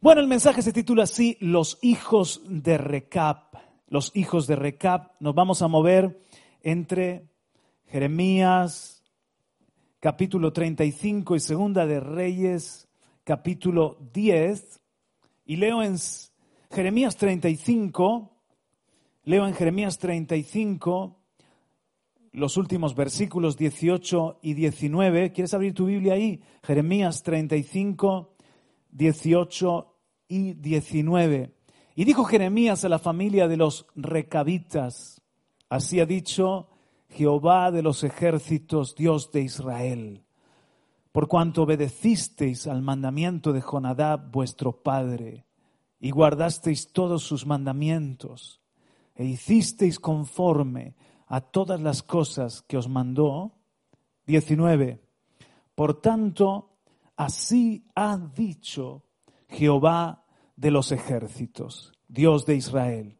Bueno, el mensaje se titula así, Los hijos de Recap. Los hijos de Recap. Nos vamos a mover entre Jeremías, capítulo 35 y segunda de Reyes, capítulo 10. Y leo en Jeremías 35, leo en Jeremías 35 los últimos versículos 18 y 19. ¿Quieres abrir tu Biblia ahí? Jeremías 35, 18 y 19. Y dijo Jeremías a la familia de los recabitas, así ha dicho Jehová de los ejércitos, Dios de Israel, por cuanto obedecisteis al mandamiento de Jonadab vuestro padre, y guardasteis todos sus mandamientos, e hicisteis conforme a todas las cosas que os mandó. 19. Por tanto, así ha dicho Jehová de los ejércitos, Dios de Israel.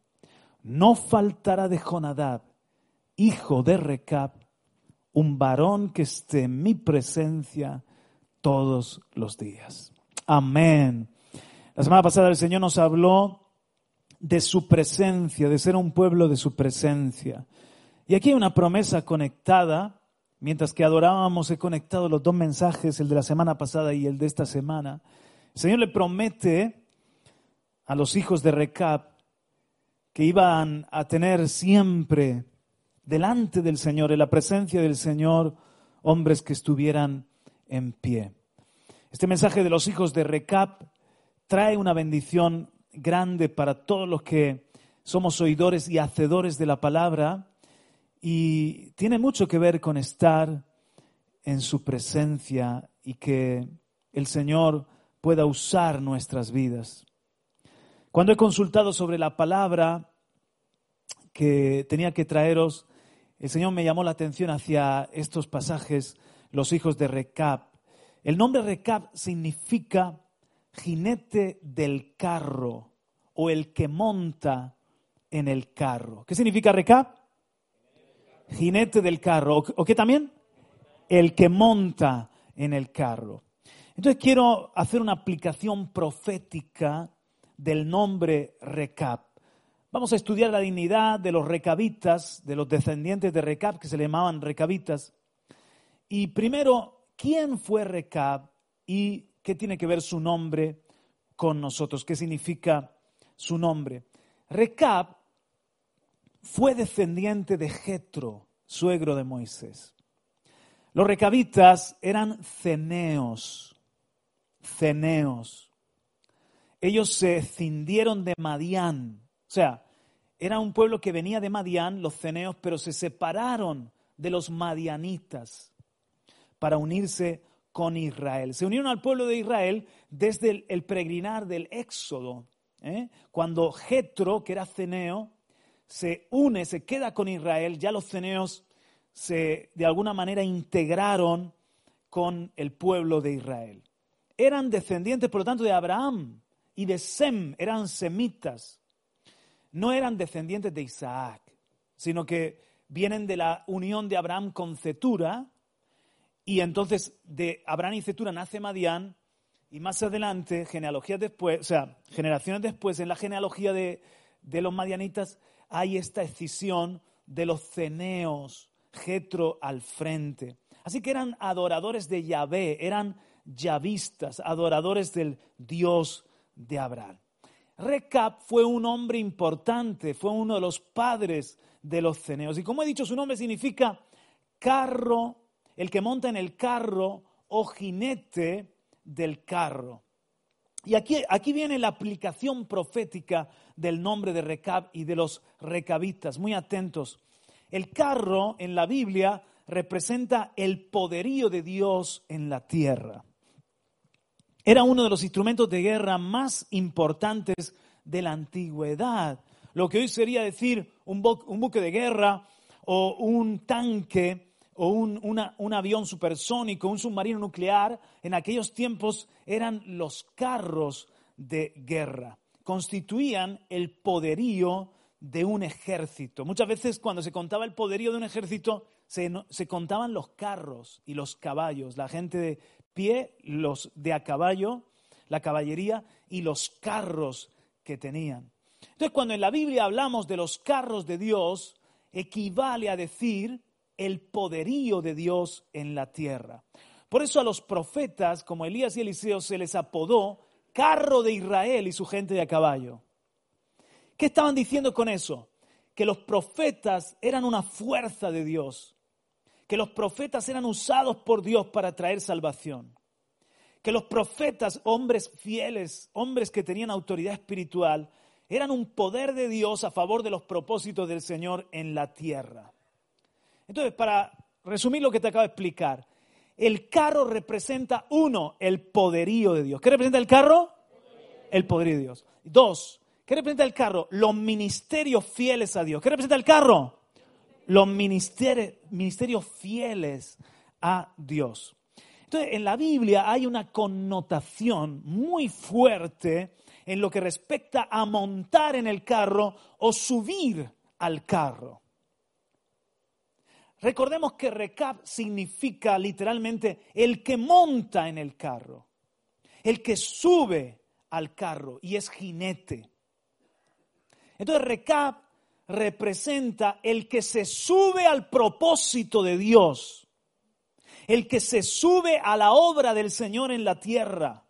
No faltará de Jonadab, hijo de Recab, un varón que esté en mi presencia todos los días. Amén. La semana pasada el Señor nos habló de su presencia, de ser un pueblo de su presencia. Y aquí hay una promesa conectada. Mientras que adorábamos, he conectado los dos mensajes, el de la semana pasada y el de esta semana. El Señor le promete a los hijos de Recap que iban a tener siempre delante del Señor, en la presencia del Señor, hombres que estuvieran en pie. Este mensaje de los hijos de Recap trae una bendición grande para todos los que somos oidores y hacedores de la palabra y tiene mucho que ver con estar en su presencia y que el Señor pueda usar nuestras vidas. Cuando he consultado sobre la palabra que tenía que traeros, el Señor me llamó la atención hacia estos pasajes, los hijos de Recap. El nombre Recap significa jinete del carro o el que monta en el carro. ¿Qué significa Recap? Jinete del carro, o, qué también el que monta en el carro. Entonces quiero hacer una aplicación profética del nombre Recap. Vamos a estudiar la dignidad de los recabitas, de los descendientes de Recap, que se le llamaban recabitas. Y primero, ¿quién fue Recap y qué tiene que ver su nombre con nosotros? ¿Qué significa su nombre? Recap fue descendiente de Jetro, suegro de Moisés. Los recabitas eran ceneos, ceneos. Ellos se cindieron de Madián, o sea, era un pueblo que venía de Madián, los ceneos, pero se separaron de los madianitas para unirse con Israel. Se unieron al pueblo de Israel desde el, peregrinar del Éxodo, ¿eh? cuando Jetro, que era ceneo, se une, se queda con Israel, ya los ceneos se de alguna manera integraron con el pueblo de Israel. Eran descendientes, por lo tanto, de Abraham y de Sem, eran semitas. No eran descendientes de Isaac, sino que vienen de la unión de Abraham con Cetura, y entonces de Abraham y Cetura nace Madián, y más adelante, genealogías después, o sea, generaciones después, en la genealogía de, de los madianitas, hay esta escisión de los ceneos, Jetro al frente. Así que eran adoradores de Yahvé, eran yavistas, adoradores del Dios de Abraham. Recap fue un hombre importante, fue uno de los padres de los ceneos. Y como he dicho, su nombre significa carro, el que monta en el carro o jinete del carro. Y aquí, aquí viene la aplicación profética del nombre de Recab y de los recabitas. Muy atentos. El carro en la Biblia representa el poderío de Dios en la tierra. Era uno de los instrumentos de guerra más importantes de la antigüedad. Lo que hoy sería decir un, buque de guerra o un tanque o un, avión supersónico, un submarino nuclear, en aquellos tiempos eran los carros de guerra. Constituían el poderío de un ejército. Muchas veces cuando se contaba el poderío de un ejército, se, se, contaban los carros y los caballos, la gente de pie, los de a caballo, la caballería y los carros que tenían. Entonces, cuando en la Biblia hablamos de los carros de Dios, equivale a decir el poderío de Dios en la tierra. Por eso a los profetas, como Elías y Eliseo, se les apodó carro de Israel y su gente de a caballo. ¿Qué estaban diciendo con eso? Que los profetas eran una fuerza de Dios, que los profetas eran usados por Dios para traer salvación, que los profetas, hombres fieles, hombres que tenían autoridad espiritual, eran un poder de Dios a favor de los propósitos del Señor en la tierra. Entonces, para resumir lo que te acabo de explicar, el carro representa, uno, el poderío de Dios. ¿Qué representa el carro? El poderío de Dios. Dos, ¿qué representa el carro? Los ministerios fieles a Dios. ¿Qué representa el carro? Los ministerios, fieles a Dios. Entonces, en la Biblia hay una connotación muy fuerte en lo que respecta a montar en el carro o subir al carro. Recordemos que recap significa literalmente el que monta en el carro, el que sube al carro y es jinete. Entonces recap representa el que se sube al propósito de Dios, el que se sube a la obra del Señor en la tierra,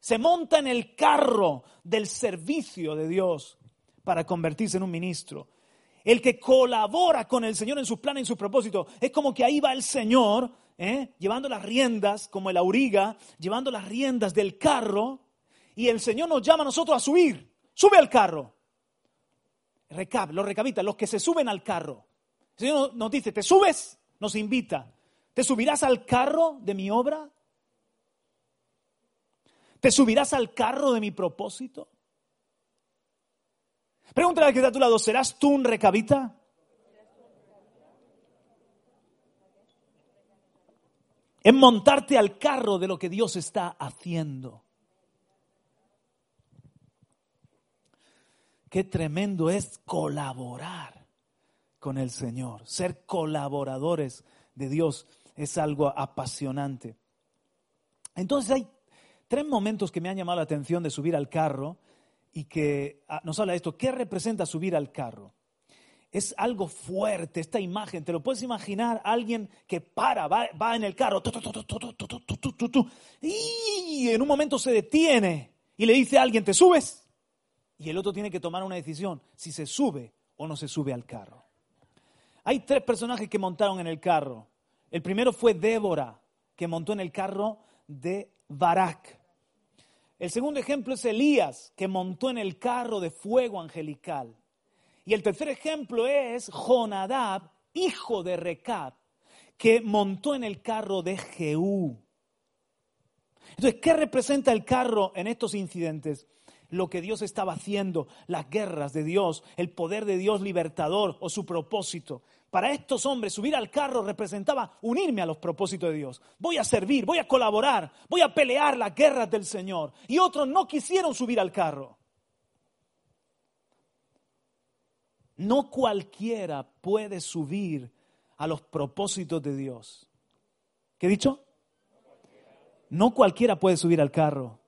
se monta en el carro del servicio de Dios para convertirse en un ministro el que colabora con el Señor en sus planes en sus propósitos. Es como que ahí va el Señor, ¿eh? llevando las riendas, como el auriga, llevando las riendas del carro, y el Señor nos llama a nosotros a subir. Sube al carro. Recap, los los que se suben al carro. El Señor nos dice, ¿te subes? Nos invita. ¿Te subirás al carro de mi obra? ¿Te subirás al carro de mi propósito? Pregúntale al que está a tu lado, ¿serás tú un recabita? En montarte al carro de lo que Dios está haciendo. Qué tremendo es colaborar con el Señor. Ser colaboradores de Dios es algo apasionante. Entonces hay tres momentos que me han llamado la atención de subir al carro y que ah, nos habla de esto. ¿Qué representa subir al carro? Es algo fuerte esta imagen. Te lo puedes imaginar alguien que para, va, en el carro y en un momento se detiene y le dice a alguien, ¿te subes? Y el otro tiene que tomar una decisión, si se sube o no se sube al carro. Hay tres personajes que montaron en el carro. El primero fue Débora, que montó en el carro de Barak. El segundo ejemplo es Elías, que montó en el carro de fuego angelical. Y el tercer ejemplo es Jonadab, hijo de Recab, que montó en el carro de Jehú. Entonces, ¿qué representa el carro en estos incidentes? Lo que Dios estaba haciendo, las guerras de Dios, el poder de Dios libertador o su propósito. Para estos hombres subir al carro representaba unirme a los propósitos de Dios. Voy a servir, voy a colaborar, voy a pelear las guerras del Señor. Y otros no quisieron subir al carro. No cualquiera puede subir a los propósitos de Dios. ¿Qué he dicho? No cualquiera puede subir al carro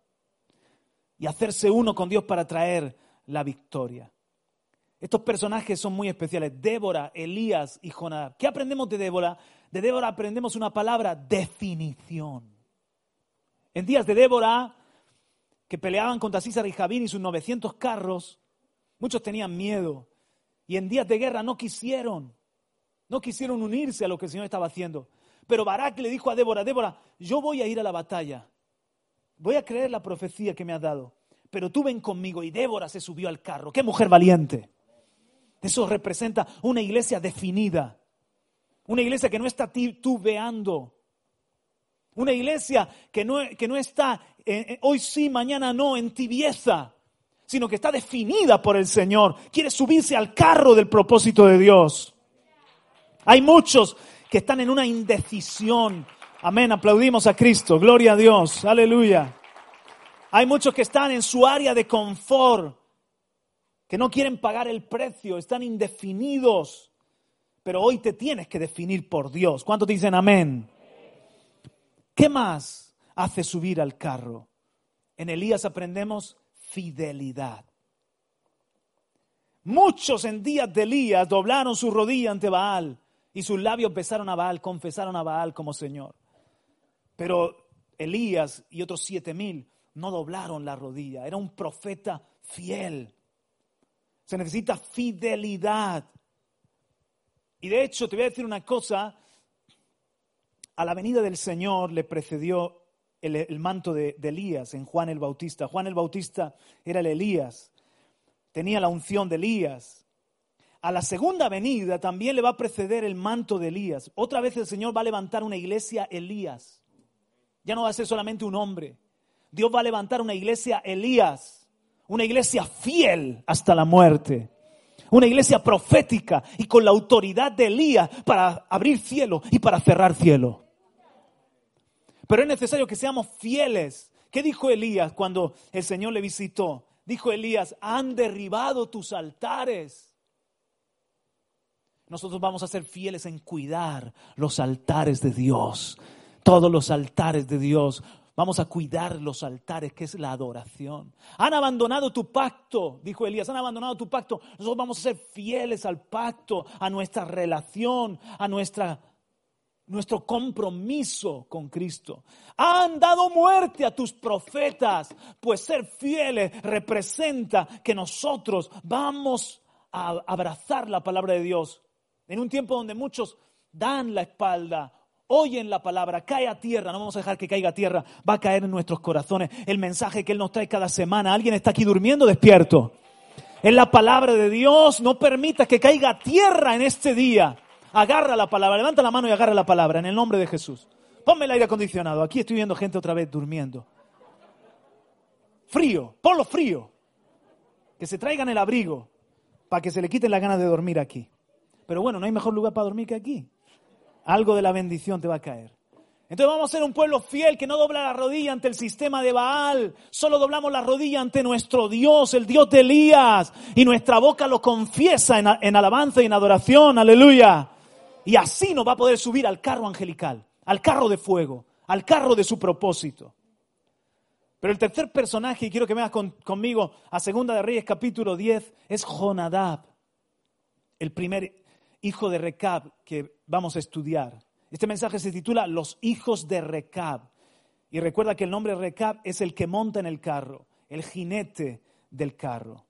y hacerse uno con Dios para traer la victoria. Estos personajes son muy especiales. Débora, Elías y Jonadab. ¿Qué aprendemos de Débora? De Débora aprendemos una palabra, definición. En días de Débora, que peleaban contra César y Javín y sus 900 carros, muchos tenían miedo. Y en días de guerra no quisieron, no quisieron unirse a lo que el Señor estaba haciendo. Pero Barak le dijo a Débora, Débora, yo voy a ir a la batalla. Voy a creer la profecía que me has dado. Pero tú ven conmigo. Y Débora se subió al carro. ¡Qué mujer valiente! Eso representa una iglesia definida. Una iglesia que no está tubeando. Una iglesia que no, que no está eh, eh, hoy sí, mañana no, en tibieza, sino que está definida por el Señor. Quiere subirse al carro del propósito de Dios. Hay muchos que están en una indecisión. Amén, aplaudimos a Cristo. Gloria a Dios. Aleluya. Hay muchos que están en su área de confort que no quieren pagar el precio, están indefinidos. Pero hoy te tienes que definir por Dios. ¿Cuántos dicen amén? ¿Qué más hace subir al carro? En Elías aprendemos fidelidad. Muchos en días de Elías doblaron su rodilla ante Baal y sus labios besaron a Baal, confesaron a Baal como Señor. Pero Elías y otros siete mil no doblaron la rodilla. Era un profeta fiel. Se necesita fidelidad. Y de hecho, te voy a decir una cosa, a la venida del Señor le precedió el, manto de, de, Elías en Juan el Bautista. Juan el Bautista era el Elías, tenía la unción de Elías. A la segunda venida también le va a preceder el manto de Elías. Otra vez el Señor va a levantar una iglesia Elías. Ya no va a ser solamente un hombre. Dios va a levantar una iglesia Elías, una iglesia fiel hasta la muerte una iglesia profética y con la autoridad de Elías para abrir cielo y para cerrar cielo. Pero es necesario que seamos fieles. ¿Qué dijo Elías cuando el Señor le visitó? Dijo Elías, han derribado tus altares. Nosotros vamos a ser fieles en cuidar los altares de Dios. Todos los altares de Dios. Vamos a cuidar los altares, que es la adoración. Han abandonado tu pacto, dijo Elías, han abandonado tu pacto. Nosotros vamos a ser fieles al pacto, a nuestra relación, a nuestra nuestro compromiso con Cristo. Han dado muerte a tus profetas, pues ser fieles representa que nosotros vamos a abrazar la palabra de Dios. En un tiempo donde muchos dan la espalda, oyen la palabra, cae a tierra, no vamos a dejar que caiga a tierra, va a caer en nuestros corazones el mensaje que Él nos trae cada semana. ¿Alguien está aquí durmiendo despierto? En la palabra de Dios, no permita que caiga a tierra en este día. Agarra la palabra, levanta la mano y agarra la palabra en el nombre de Jesús. Ponme el aire acondicionado. Aquí estoy viendo gente otra vez durmiendo. Frío, ponlo frío. Que se traigan el abrigo para que se le quiten las ganas de dormir aquí. Pero bueno, no hay mejor lugar para dormir que aquí. Algo de la bendición te va a caer. Entonces vamos a ser un pueblo fiel que no dobla la rodilla ante el sistema de Baal, solo doblamos la rodilla ante nuestro Dios, el Dios de Elías, y nuestra boca lo confiesa en, en alabanza y en adoración, aleluya. Y así nos va a poder subir al carro angelical, al carro de fuego, al carro de su propósito. Pero el tercer personaje, y quiero que veas conmigo a Segunda de Reyes capítulo 10, es Jonadab, el primer hijo de Recab que vamos a estudiar. Este mensaje se titula Los hijos de Recab. Y recuerda que el nombre Recab es el que monta en el carro, el jinete del carro.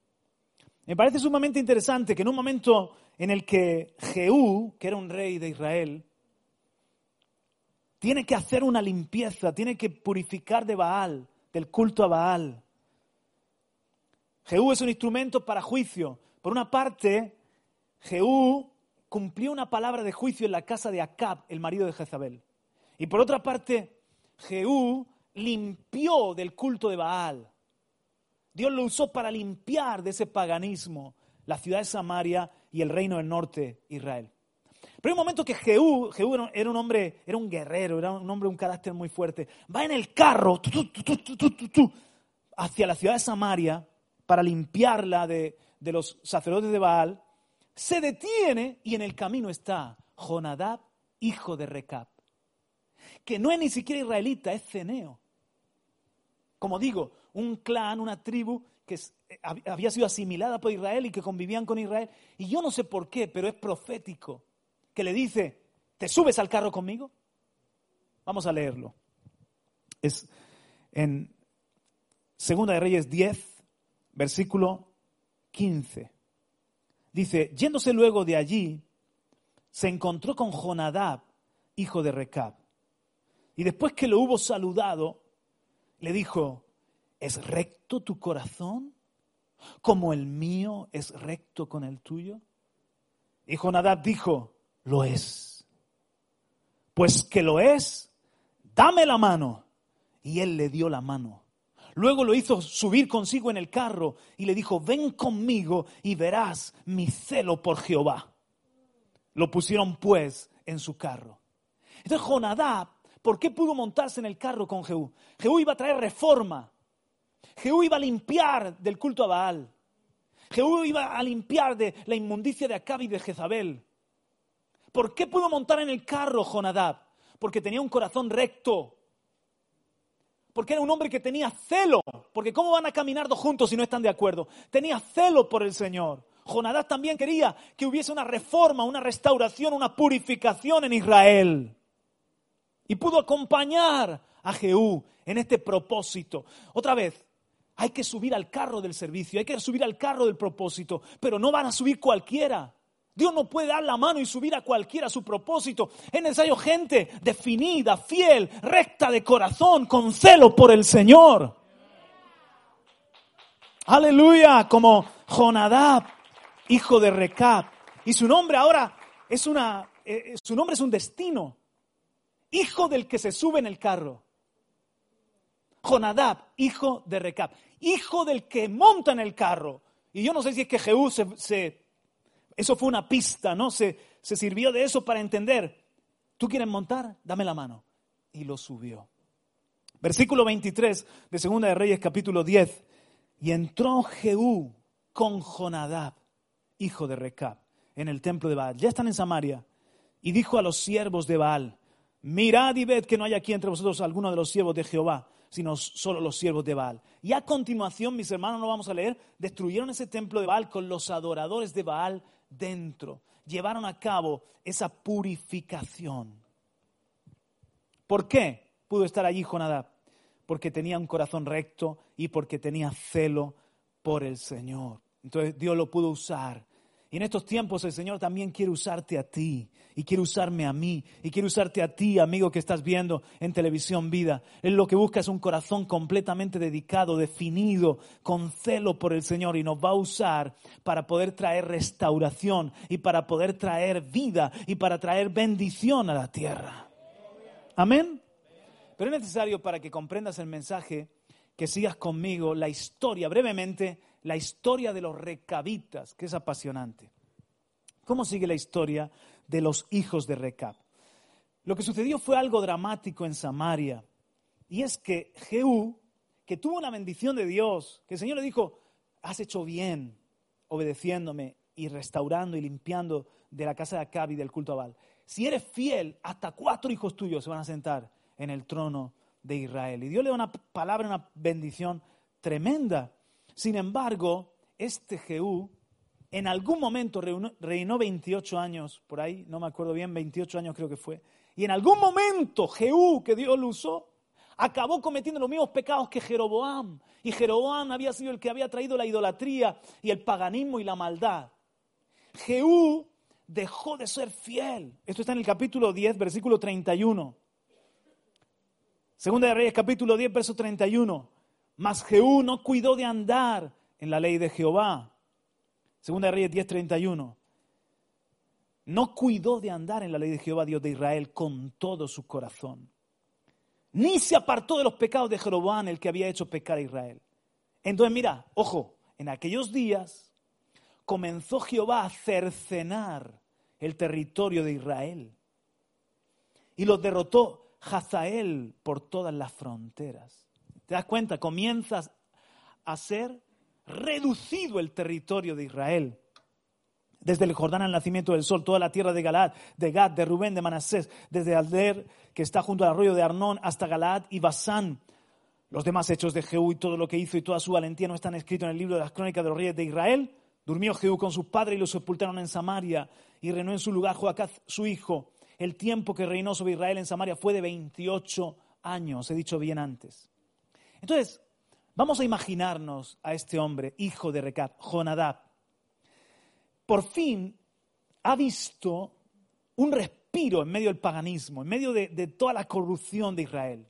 Me parece sumamente interesante que en un momento en el que Jehú, que era un rey de Israel, tiene que hacer una limpieza, tiene que purificar de Baal, del culto a Baal. Jehú es un instrumento para juicio. Por una parte, Jehú cumplió una palabra de juicio en la casa de Acab, el marido de Jezabel. Y por otra parte, Jehú limpió del culto de Baal. Dios lo usó para limpiar de ese paganismo la ciudad de Samaria y el reino del norte, Israel. Pero hay un momento que Jehú, Jehú era un hombre, era un guerrero, era un hombre, un carácter muy fuerte. Va en el carro hacia la ciudad de Samaria para limpiarla de, de los sacerdotes de Baal. Se detiene y en el camino está Jonadab, hijo de Recab, que no es ni siquiera israelita, es ceneo. Como digo, un clan, una tribu que eh, había sido asimilada por Israel y que convivían con Israel. Y yo no sé por qué, pero es profético, que le dice, ¿te subes al carro conmigo? Vamos a leerlo. Es en Segunda de Reyes 10, versículo 15. Dice, yéndose luego de allí, se encontró con Jonadab, hijo de Recab. Y después que lo hubo saludado, le dijo, ¿Es recto tu corazón como el mío es recto con el tuyo? Y Jonadab dijo, lo es. Pues que lo es, dame la mano. Y él le dio la mano. Luego lo hizo subir consigo en el carro y le dijo, ven conmigo y verás mi celo por Jehová. Lo pusieron pues en su carro. Entonces Jonadab, ¿por qué pudo montarse en el carro con Jehú? Jehú iba a traer reforma. Jehú iba a limpiar del culto a Baal. Jehú iba a limpiar de la inmundicia de Acab y de Jezabel. ¿Por qué pudo montar en el carro Jonadab? Porque tenía un corazón recto. Porque era un hombre que tenía celo porque ¿cómo van a caminar dos juntos si no están de acuerdo? Tenía celo por el Señor. Jonadab también quería que hubiese una reforma, una restauración, una purificación en Israel. Y pudo acompañar a Jehú en este propósito. Otra vez, hay que subir al carro del servicio, hay que subir al carro del propósito, pero no van a subir cualquiera. Dios no puede dar la mano y subir a cualquiera a su propósito. Es necesario gente definida, fiel, recta de corazón, con celo por el Señor. Aleluya, como Jonadab, hijo de Recab. Y su nombre ahora es una, eh, su nombre es un destino. Hijo del que se sube en el carro. Jonadab, hijo de Recab. Hijo del que monta en el carro. Y yo no sé si es que Jehú se eso fue una pista, ¿no? Se, se sirvió de eso para entender. ¿Tú quieres montar? Dame la mano. Y lo subió. Versículo 23 de Segunda de Reyes, capítulo 10. Y entró Jehú con Jonadab, hijo de Recab, en el templo de Baal. Ya están en Samaria. Y dijo a los siervos de Baal, mirad y ved que no hay aquí entre vosotros alguno de los siervos de Jehová, sino solo los siervos de Baal. Y a continuación, mis hermanos, no vamos a leer, destruyeron ese templo de Baal con los adoradores de Baal dentro. Llevaron a cabo esa purificación. ¿Por qué pudo estar allí Jonadab? Porque tenía un corazón recto y porque tenía celo por el Señor. Entonces Dios lo pudo usar y en estos tiempos el Señor también quiere usarte a ti y quiere usarme a mí y quiere usarte a ti, amigo que estás viendo en televisión vida. Él lo que busca es un corazón completamente dedicado, definido, con celo por el Señor y nos va a usar para poder traer restauración y para poder traer vida y para traer bendición a la tierra. Amén. Pero es necesario para que comprendas el mensaje que sigas conmigo la historia brevemente la historia de los recabitas, que es apasionante. ¿Cómo sigue la historia de los hijos de Recab? Lo que sucedió fue algo dramático en Samaria, y es que Jehú, que tuvo una bendición de Dios, que el Señor le dijo, has hecho bien obedeciéndome y restaurando y limpiando de la casa de Acab y del culto a Baal. Si eres fiel, hasta cuatro hijos tuyos se van a sentar en el trono de Israel. Y Dios le da una palabra, una bendición tremenda. Sin embargo, este Jehú en algún momento reinó 28 años, por ahí, no me acuerdo bien, 28 años creo que fue. Y en algún momento Jehú, que Dios lo usó, acabó cometiendo los mismos pecados que Jeroboam. Y Jeroboam había sido el que había traído la idolatría y el paganismo y la maldad. Jehú dejó de ser fiel. Esto está en el capítulo 10, versículo 31. Segunda de Reyes, capítulo 10, verso 31. Mas Jehú no cuidó de andar en la ley de Jehová. Segunda de Reyes 10:31. No cuidó de andar en la ley de Jehová, Dios de Israel, con todo su corazón. Ni se apartó de los pecados de Jeroboam, el que había hecho pecar a Israel. Entonces, mira, ojo, en aquellos días comenzó Jehová a cercenar el territorio de Israel y los derrotó Hazael por todas las fronteras. ¿Te das cuenta? Comienzas a ser reducido el territorio de Israel. Desde el Jordán al nacimiento del sol, toda la tierra de Galaad, de Gad, de Rubén, de Manasés, desde Alder, que está junto al arroyo de Arnón, hasta Galaad y Basán. Los demás hechos de Jehú y todo lo que hizo y toda su valentía no están escritos en el libro de las crónicas de los reyes de Israel. Durmió Jehú con sus padres y los sepultaron en Samaria y reinó en su lugar Joacaz, su hijo. El tiempo que reinó sobre Israel en Samaria fue de 28 años, he dicho bien antes. Entonces, vamos a imaginarnos a este hombre, hijo de Recab, Jonadab. Por fin ha visto un respiro en medio del paganismo, en medio de, de toda la corrupción de Israel.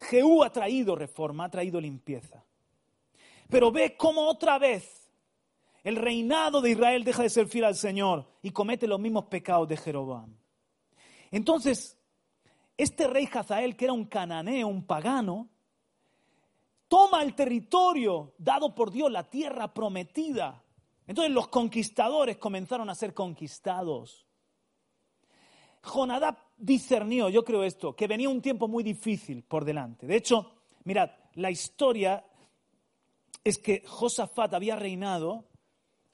Jehú ha traído reforma, ha traído limpieza. Pero ve cómo otra vez el reinado de Israel deja de ser fiel al Señor y comete los mismos pecados de Jeroboam. Entonces, este rey Hazael, que era un cananeo, un pagano, toma el territorio dado por Dios, la tierra prometida. Entonces los conquistadores comenzaron a ser conquistados. Jonadab discernió, yo creo esto, que venía un tiempo muy difícil por delante. De hecho, mirad, la historia es que Josafat había reinado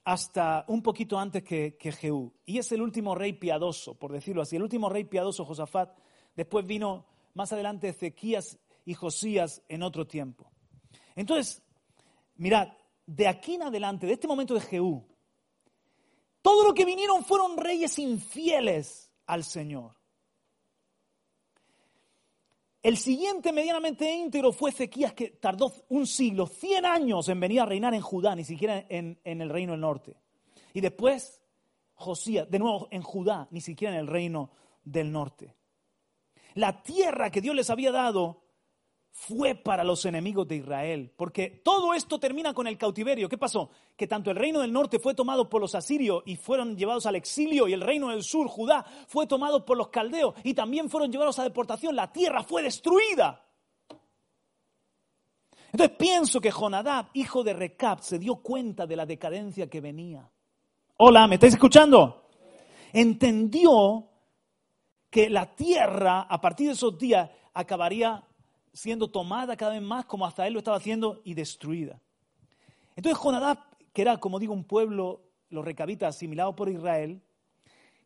hasta un poquito antes que, que Jehú. Y es el último rey piadoso, por decirlo así. El último rey piadoso, Josafat. Después vino más adelante Ezequías y Josías en otro tiempo. Entonces, mirad, de aquí en adelante, de este momento de Jehú, todo lo que vinieron fueron reyes infieles al Señor. El siguiente medianamente íntegro fue Ezequías, que tardó un siglo, 100 años en venir a reinar en Judá, ni siquiera en, en el reino del norte. Y después Josías, de nuevo en Judá, ni siquiera en el reino del norte. La tierra que Dios les había dado fue para los enemigos de Israel, porque todo esto termina con el cautiverio. ¿Qué pasó? Que tanto el reino del norte fue tomado por los asirios y fueron llevados al exilio, y el reino del sur, Judá, fue tomado por los caldeos y también fueron llevados a deportación. La tierra fue destruida. Entonces pienso que Jonadab, hijo de Recab, se dio cuenta de la decadencia que venía. Hola, ¿me estáis escuchando? Entendió que la tierra, a partir de esos días, acabaría siendo tomada cada vez más como hasta él lo estaba haciendo y destruida. Entonces Jonadab, que era, como digo, un pueblo, los recabitas, asimilado por Israel,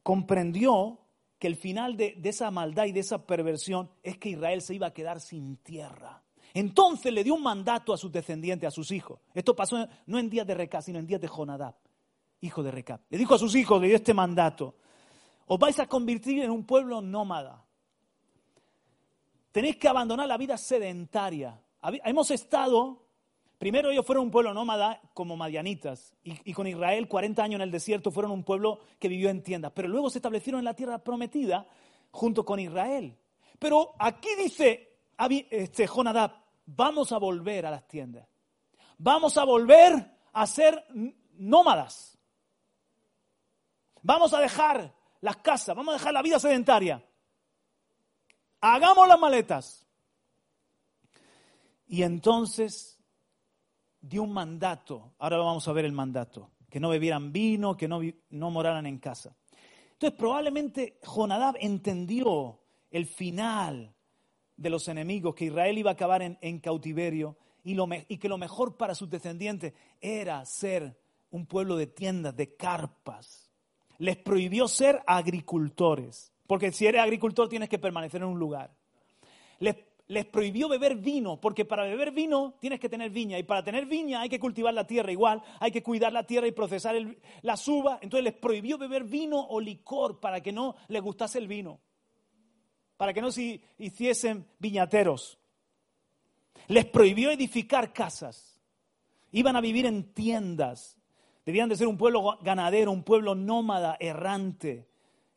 comprendió que el final de, esa maldad y de esa perversión es que Israel se iba a quedar sin tierra. Entonces le dio un mandato a sus descendientes, a sus hijos. Esto pasó no en días de Recab, sino en días de Jonadab, hijo de Recab. Le dijo a sus hijos, le dio este mandato. Os vais a convertir en un pueblo nómada tenéis que abandonar la vida sedentaria. Hemos estado, primero ellos fueron un pueblo nómada como madianitas, y, con Israel 40 años en el desierto fueron un pueblo que vivió en tiendas, pero luego se establecieron en la tierra prometida junto con Israel. Pero aquí dice este, Jonadab, vamos a volver a las tiendas, vamos a volver a ser nómadas, vamos a dejar las casas, vamos a dejar la vida sedentaria hagamos las maletas. Y entonces dio un mandato, ahora vamos a ver el mandato, que no bebieran vino, que no, no moraran en casa. Entonces probablemente Jonadab entendió el final de los enemigos, que Israel iba a acabar en, cautiverio y, y que lo mejor para sus descendientes era ser un pueblo de tiendas, de carpas. Les prohibió ser agricultores. Porque si eres agricultor tienes que permanecer en un lugar. Les, prohibió beber vino, porque para beber vino tienes que tener viña. Y para tener viña hay que cultivar la tierra igual, hay que cuidar la tierra y procesar la suba. Entonces les prohibió beber vino o licor para que no les gustase el vino. Para que no se hiciesen viñateros. Les prohibió edificar casas. Iban a vivir en tiendas. Debían de ser un pueblo ganadero, un pueblo nómada, errante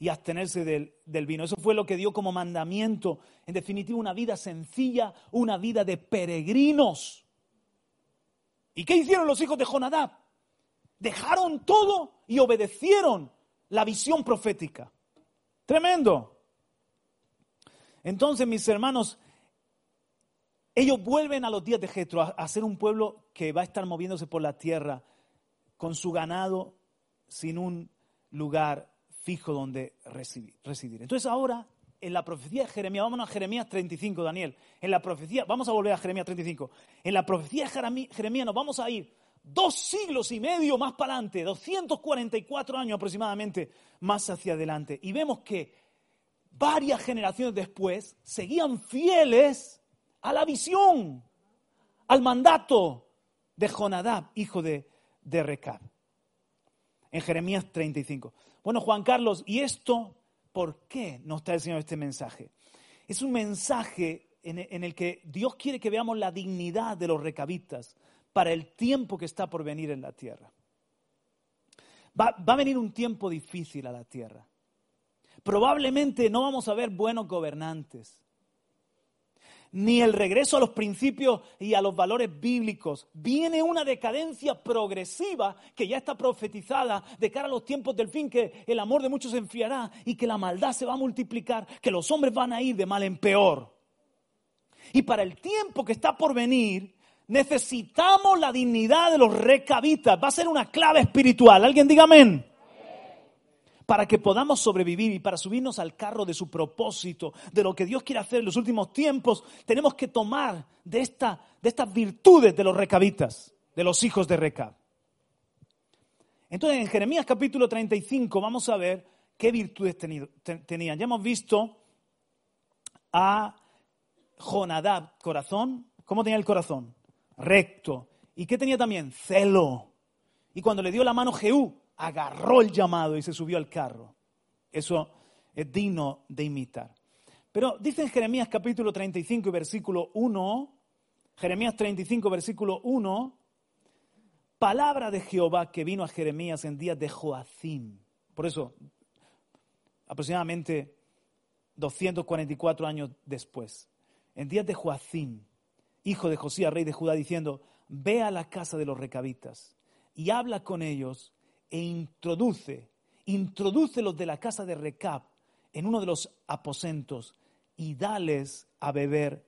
y abstenerse del, vino. Eso fue lo que dio como mandamiento. En definitiva, una vida sencilla, una vida de peregrinos. ¿Y qué hicieron los hijos de Jonadab? Dejaron todo y obedecieron la visión profética. Tremendo. Entonces, mis hermanos, ellos vuelven a los días de Jetro a, a ser un pueblo que va a estar moviéndose por la tierra con su ganado sin un lugar fijo donde residir. Entonces ahora, en la profecía de Jeremías, vámonos a Jeremías 35, Daniel. En la profecía, vamos a volver a Jeremías 35. En la profecía de Jeremías nos vamos a ir dos siglos y medio más para adelante, 244 años aproximadamente más hacia adelante. Y vemos que varias generaciones después seguían fieles a la visión, al mandato de Jonadab, hijo de, de Recab. En Jeremías 35. Bueno, Juan Carlos, ¿y esto por qué nos trae el este mensaje? Es un mensaje en el que Dios quiere que veamos la dignidad de los recabitas para el tiempo que está por venir en la tierra. Va, va, a venir un tiempo difícil a la tierra. Probablemente no vamos a ver buenos gobernantes ni el regreso a los principios y a los valores bíblicos. Viene una decadencia progresiva que ya está profetizada de cara a los tiempos del fin, que el amor de muchos se enfriará y que la maldad se va a multiplicar, que los hombres van a ir de mal en peor. Y para el tiempo que está por venir, necesitamos la dignidad de los recabitas. Va a ser una clave espiritual. ¿Alguien diga amén? Para que podamos sobrevivir y para subirnos al carro de su propósito, de lo que Dios quiere hacer en los últimos tiempos, tenemos que tomar de, esta, de estas virtudes de los recabitas, de los hijos de Recab. Entonces, en Jeremías capítulo 35 vamos a ver qué virtudes tenían. Ya hemos visto a Jonadab, corazón. ¿Cómo tenía el corazón? recto. ¿Y qué tenía también? Celo. Y cuando le dio la mano Jehú, agarró el llamado y se subió al carro. Eso es digno de imitar. Pero dice en Jeremías capítulo 35 y versículo 1, Jeremías 35 versículo 1, palabra de Jehová que vino a Jeremías en días de Joacim. Por eso, aproximadamente 244 años después, en días de Joacim, hijo de Josías, rey de Judá, diciendo, ve a la casa de los recabitas y habla con ellos e introduce, introduce los de la casa de Recab en uno de los aposentos y dales a beber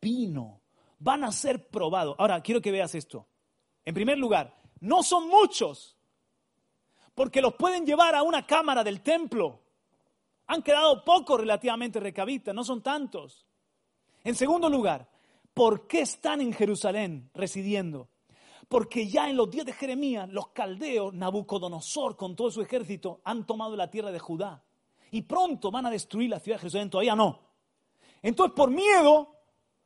vino. Van a ser probados. Ahora, quiero que veas esto. En primer lugar, no son muchos, porque los pueden llevar a una cámara del templo. Han quedado pocos relativamente recabitas, no son tantos. En segundo lugar, ¿por qué están en Jerusalén residiendo? Porque ya en los días de Jeremías, los caldeos, Nabucodonosor con todo su ejército, han tomado la tierra de Judá. Y pronto van a destruir la ciudad de Jerusalén, todavía no. Entonces, por miedo,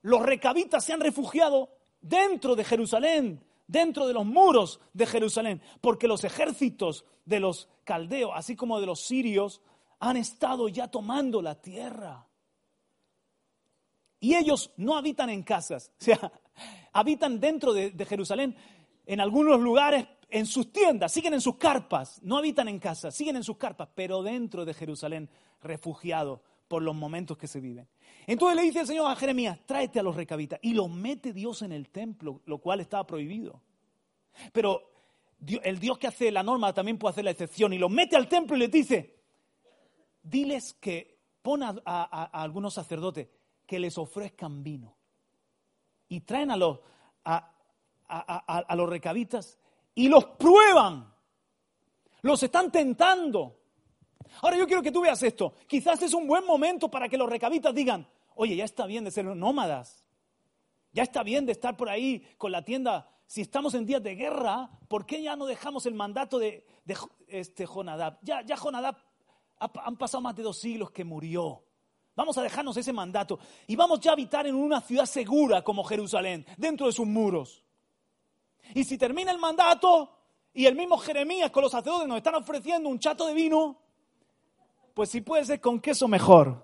los recabitas se han refugiado dentro de Jerusalén, dentro de los muros de Jerusalén, porque los ejércitos de los caldeos, así como de los sirios, han estado ya tomando la tierra. Y ellos no habitan en casas, o sea, habitan dentro de, Jerusalén, en algunos lugares, en sus tiendas, siguen en sus carpas, no habitan en casas, siguen en sus carpas, pero dentro de Jerusalén, refugiados por los momentos que se viven. Entonces le dice el Señor a Jeremías, tráete a los recabitas. Y los mete Dios en el templo, lo cual estaba prohibido. Pero el Dios que hace la norma también puede hacer la excepción. Y los mete al templo y les dice, diles que pon a, algunos sacerdotes que les ofrezcan vino. Y traen a los, a los recabitas y los prueban. Los están tentando. Ahora yo quiero que tú veas esto. Quizás es un buen momento para que los recabitas digan, oye, ya está bien de ser nómadas. Ya está bien de estar por ahí con la tienda. Si estamos en días de guerra, ¿por qué ya no dejamos el mandato de, este Jonadab? Ya, ya Jonadab han pasado más de dos siglos que murió. Vamos a dejarnos ese mandato y vamos ya a habitar en una ciudad segura como Jerusalén, dentro de sus muros. Y si termina el mandato y el mismo Jeremías con los sacerdotes nos están ofreciendo un chato de vino, pues si puede ser con queso mejor.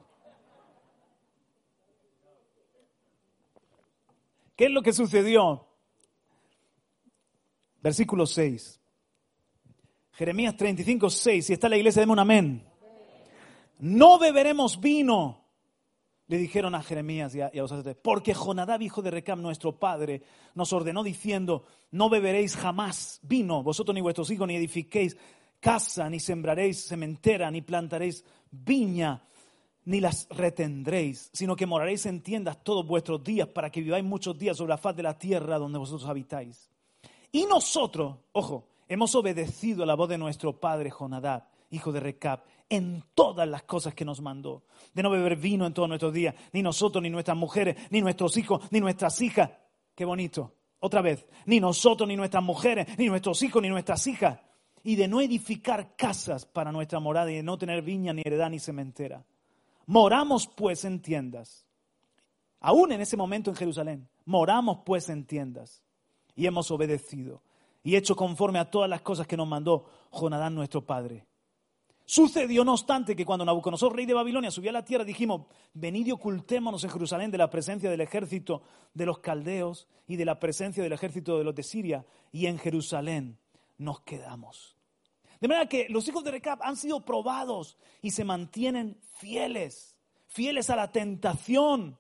¿Qué es lo que sucedió? Versículo 6. Jeremías 35, 6. Si está la iglesia, deme un amén. No beberemos vino, le dijeron a Jeremías y a, los sacerdotes, porque Jonadab, hijo de Recam, nuestro padre, nos ordenó diciendo, no beberéis jamás vino, vosotros ni vuestros hijos, ni edifiquéis casa, ni sembraréis cementera, ni plantaréis viña, ni las retendréis, sino que moraréis en tiendas todos vuestros días para que viváis muchos días sobre la faz de la tierra donde vosotros habitáis. Y nosotros, ojo, hemos obedecido a la voz de nuestro padre Jonadab, hijo de Recab, en todas las cosas que nos mandó, de no beber vino en todos nuestros días, ni nosotros, ni nuestras mujeres, ni nuestros hijos, ni nuestras hijas. Qué bonito. Otra vez, ni nosotros, ni nuestras mujeres, ni nuestros hijos, ni nuestras hijas y de no edificar casas para nuestra morada y de no tener viña, ni heredad, ni cementera. Moramos pues en tiendas. Aún en ese momento en Jerusalén, moramos pues en tiendas y hemos obedecido y hecho conforme a todas las cosas que nos mandó Jonadán nuestro padre. Sucedió, no obstante, que cuando Nabucodonosor, rey de Babilonia, subió a la tierra, dijimos, venid y ocultémonos en Jerusalén de la presencia del ejército de los caldeos y de la presencia del ejército de los de Siria, y en Jerusalén nos quedamos. De manera que los hijos de Recap han sido probados y se mantienen fieles, fieles a la tentación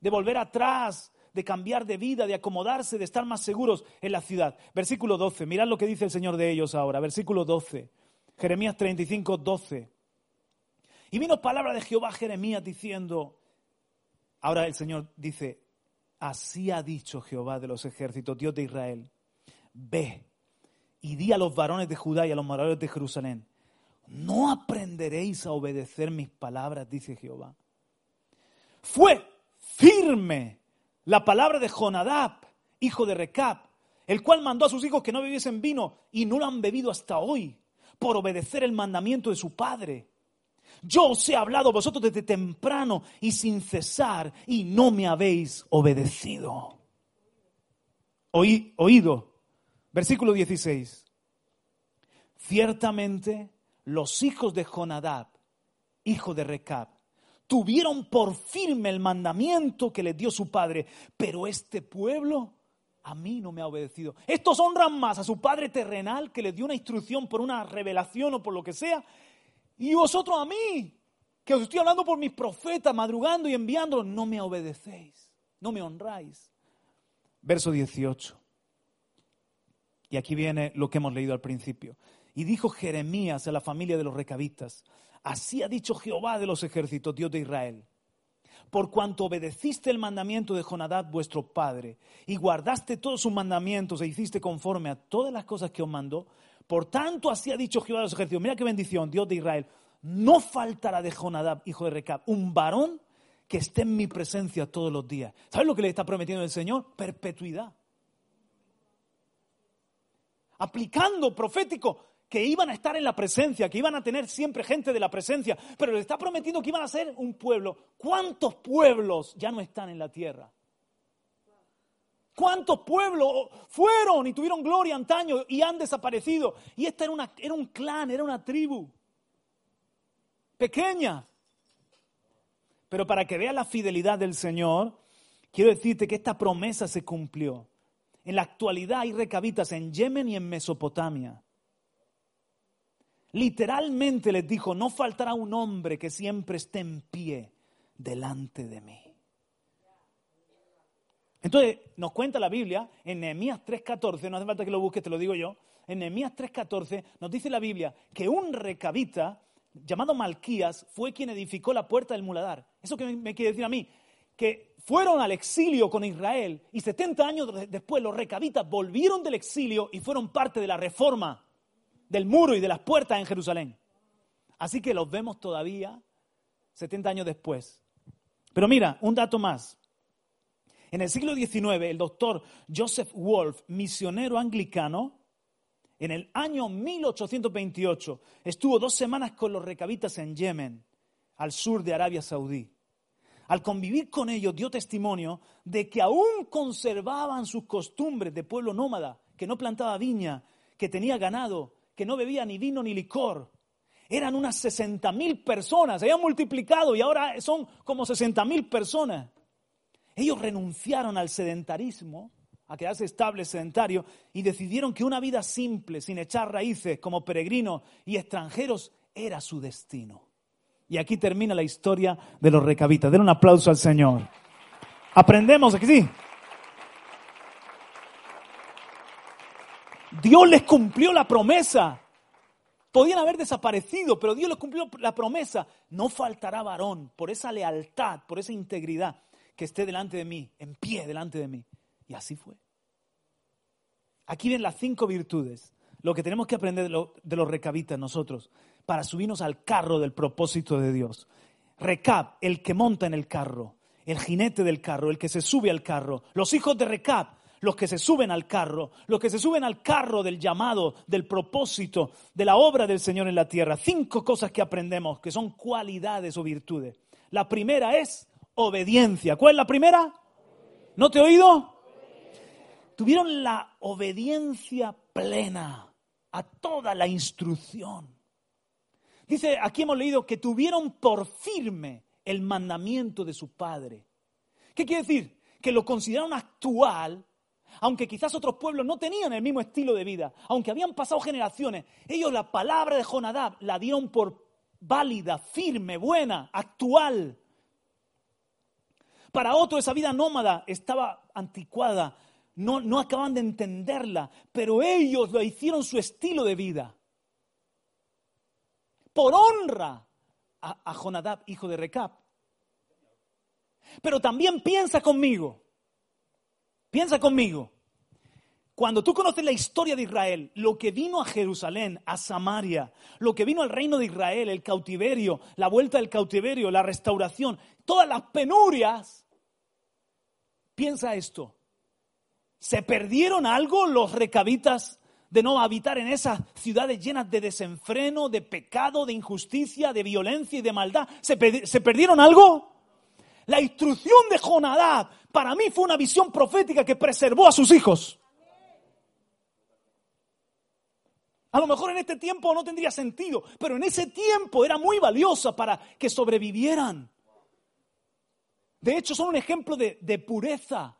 de volver atrás, de cambiar de vida, de acomodarse, de estar más seguros en la ciudad. Versículo 12, mirad lo que dice el Señor de ellos ahora, versículo 12, Jeremías 35, 12. Y vino palabra de Jehová a Jeremías diciendo, ahora el Señor dice, así ha dicho Jehová de los ejércitos, Dios de Israel, ve y di a los varones de Judá y a los moradores de Jerusalén, no aprenderéis a obedecer mis palabras, dice Jehová. Fue firme la palabra de Jonadab, hijo de Recab, el cual mandó a sus hijos que no bebiesen vino y no lo han bebido hasta hoy, por obedecer el mandamiento de su padre. Yo os he hablado a vosotros desde temprano y sin cesar, y no me habéis obedecido. oído. Versículo 16. Ciertamente los hijos de Jonadab, hijo de Recab, tuvieron por firme el mandamiento que les dio su padre, pero este pueblo a mí no me ha obedecido. Estos honran más a su padre terrenal que les dio una instrucción por una revelación o por lo que sea, y vosotros a mí, que os estoy hablando por mis profetas, madrugando y enviándolos, no me obedecéis, no me honráis. Verso 18. Y aquí viene lo que hemos leído al principio. Y dijo Jeremías a la familia de los recabitas, así ha dicho Jehová de los ejércitos, Dios de Israel. Por cuanto obedeciste el mandamiento de Jonadab vuestro padre y guardaste todos sus mandamientos e hiciste conforme a todas las cosas que os mandó, por tanto así ha dicho Jehová de los ejércitos, mira qué bendición, Dios de Israel, no faltará de Jonadab, hijo de Recab, un varón que esté en mi presencia todos los días. ¿Sabes lo que le está prometiendo el Señor? Perpetuidad. Aplicando profético que iban a estar en la presencia, que iban a tener siempre gente de la presencia, pero le está prometiendo que iban a ser un pueblo. ¿Cuántos pueblos ya no están en la tierra? ¿Cuántos pueblos fueron y tuvieron gloria antaño y han desaparecido? Y esta era, era un clan, era una tribu pequeña. Pero para que veas la fidelidad del Señor, quiero decirte que esta promesa se cumplió. En la actualidad hay recabitas en Yemen y en Mesopotamia. Literalmente les dijo, no faltará un hombre que siempre esté en pie delante de mí. Entonces, nos cuenta la Biblia en Nehemías 3.14, no hace falta que lo busques, te lo digo yo, en Nehemías 3.14 nos dice la Biblia que un recabita llamado Malquías fue quien edificó la puerta del muladar. ¿Eso qué me quiere decir a mí? Que fueron al exilio con Israel y 70 años después los recabitas volvieron del exilio y fueron parte de la reforma del muro y de las puertas en Jerusalén. Así que los vemos todavía 70 años después. Pero mira, un dato más. En el siglo XIX, el doctor Joseph Wolf, misionero anglicano, en el año 1828 estuvo dos semanas con los recabitas en Yemen, al sur de Arabia Saudí. Al convivir con ellos dio testimonio de que aún conservaban sus costumbres de pueblo nómada, que no plantaba viña, que tenía ganado, que no bebía ni vino ni licor. Eran unas 60 mil personas, se habían multiplicado y ahora son como 60 mil personas. Ellos renunciaron al sedentarismo a quedarse estable, sedentario, y decidieron que una vida simple, sin echar raíces, como peregrinos y extranjeros, era su destino. Y aquí termina la historia de los recabitas. Den un aplauso al Señor. Aprendemos aquí, sí. Dios les cumplió la promesa. Podían haber desaparecido, pero Dios les cumplió la promesa. No faltará varón por esa lealtad, por esa integridad que esté delante de mí, en pie delante de mí. Y así fue. Aquí ven las cinco virtudes, lo que tenemos que aprender de, los recabitas nosotros, para subirnos al carro del propósito de Dios. Recab, el que monta en el carro, el jinete del carro, el que se sube al carro. Los hijos de Recab, los que se suben al carro, los que se suben al carro del llamado, del propósito, de la obra del Señor en la tierra. Cinco cosas que aprendemos que son cualidades o virtudes. La primera es obediencia. ¿Cuál es la primera? ¿No te he oído? tuvieron la obediencia plena a toda la instrucción. Dice, aquí hemos leído que tuvieron por firme el mandamiento de su padre. ¿Qué quiere decir? Que lo consideraron actual, aunque quizás otros pueblos no tenían el mismo estilo de vida, aunque habían pasado generaciones, ellos la palabra de Jonadab la dieron por válida, firme, buena, actual. Para otros esa vida nómada estaba anticuada, no, no acaban de entenderla, pero ellos lo hicieron su estilo de vida. Por honra a, a Jonadab, hijo de Recab. Pero también piensa conmigo, piensa conmigo. Cuando tú conoces la historia de Israel, lo que vino a Jerusalén, a Samaria, lo que vino al reino de Israel, el cautiverio, la vuelta del cautiverio, la restauración, todas las penurias, piensa esto. ¿Se perdieron algo los recabitas de no habitar en esas ciudades llenas de desenfreno, de pecado, de injusticia, de violencia y de maldad? ¿Se, perdieron algo? La instrucción de Jonadab para mí fue una visión profética que preservó a sus hijos. A lo mejor en este tiempo no tendría sentido, pero en ese tiempo era muy valiosa para que sobrevivieran. De hecho, son un ejemplo de, pureza.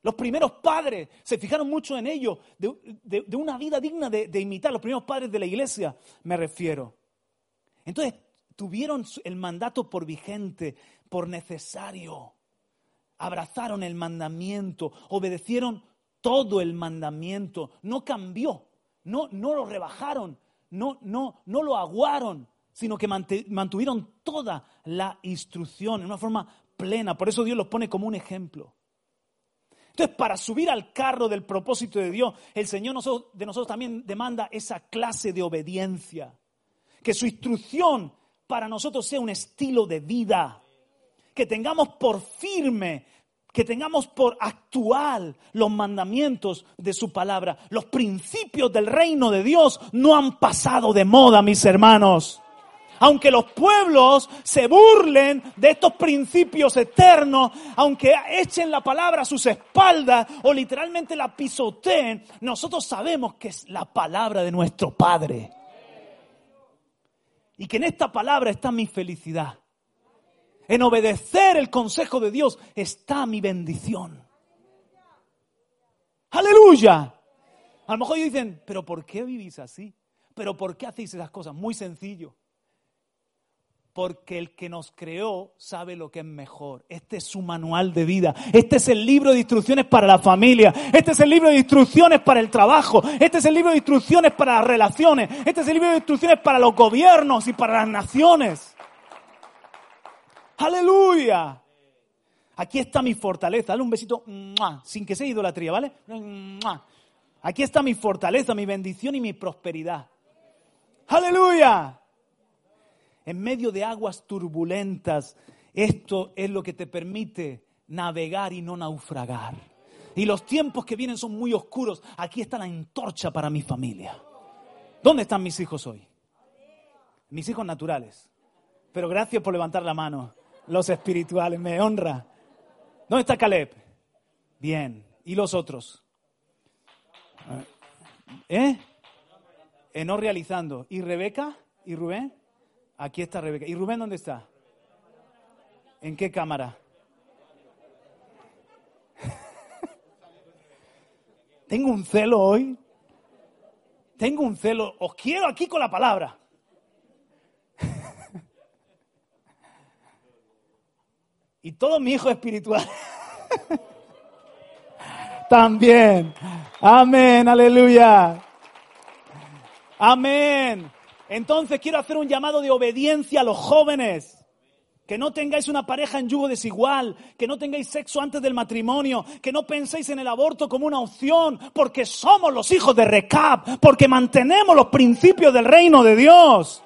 Los primeros padres se fijaron mucho en ello, de, una vida digna de imitar, los primeros padres de la iglesia, me refiero. Entonces, tuvieron el mandato por vigente, por necesario. Abrazaron el mandamiento, obedecieron todo el mandamiento, no cambió, no, no lo rebajaron, no, no, no lo aguaron, sino que mantuvieron toda la instrucción en una forma plena. Por eso Dios los pone como un ejemplo. Entonces, para subir al carro del propósito de Dios, el Señor de nosotros también demanda esa clase de obediencia. Que su instrucción para nosotros sea un estilo de vida. Que tengamos por firme, que tengamos por actual los mandamientos de su palabra. Los principios del reino de Dios no han pasado de moda, mis hermanos. Aunque los pueblos se burlen de estos principios eternos, aunque echen la palabra a sus espaldas o literalmente la pisoteen, nosotros sabemos que es la palabra de nuestro Padre. Y que en esta palabra está mi felicidad. En obedecer el consejo de Dios está mi bendición. Aleluya. A lo mejor dicen, pero ¿por qué vivís así? ¿Pero por qué hacéis esas cosas? Muy sencillo porque el que nos creó sabe lo que es mejor. Este es su manual de vida. Este es el libro de instrucciones para la familia. Este es el libro de instrucciones para el trabajo. Este es el libro de instrucciones para las relaciones. Este es el libro de instrucciones para los gobiernos y para las naciones. Aleluya. Aquí está mi fortaleza. Dale un besito sin que sea idolatría, ¿vale? Aquí está mi fortaleza, mi bendición y mi prosperidad. Aleluya en medio de aguas turbulentas, esto es lo que te permite navegar y no naufragar. Y los tiempos que vienen son muy oscuros. Aquí está la antorcha para mi familia. ¿Dónde están mis hijos hoy? Mis hijos naturales. Pero gracias por levantar la mano. Los espirituales, me honra. ¿Dónde está Caleb? Bien. ¿Y los otros? ¿Eh? ¿Eh? No realizando. ¿Y Rebeca? ¿Y Rubén? Aquí está Rebeca. ¿Y Rubén dónde está? ¿En qué cámara? Tengo un celo hoy. Tengo un celo. Os quiero aquí con la palabra. y todo mi hijo espiritual. También. Amén, aleluya. Amén. Entonces quiero hacer un llamado de obediencia a los jóvenes. Que no tengáis una pareja en yugo desigual, que no tengáis sexo antes del matrimonio, que no penséis en el aborto como una opción, porque somos los hijos de Recap, porque mantenemos los principios del reino de Dios.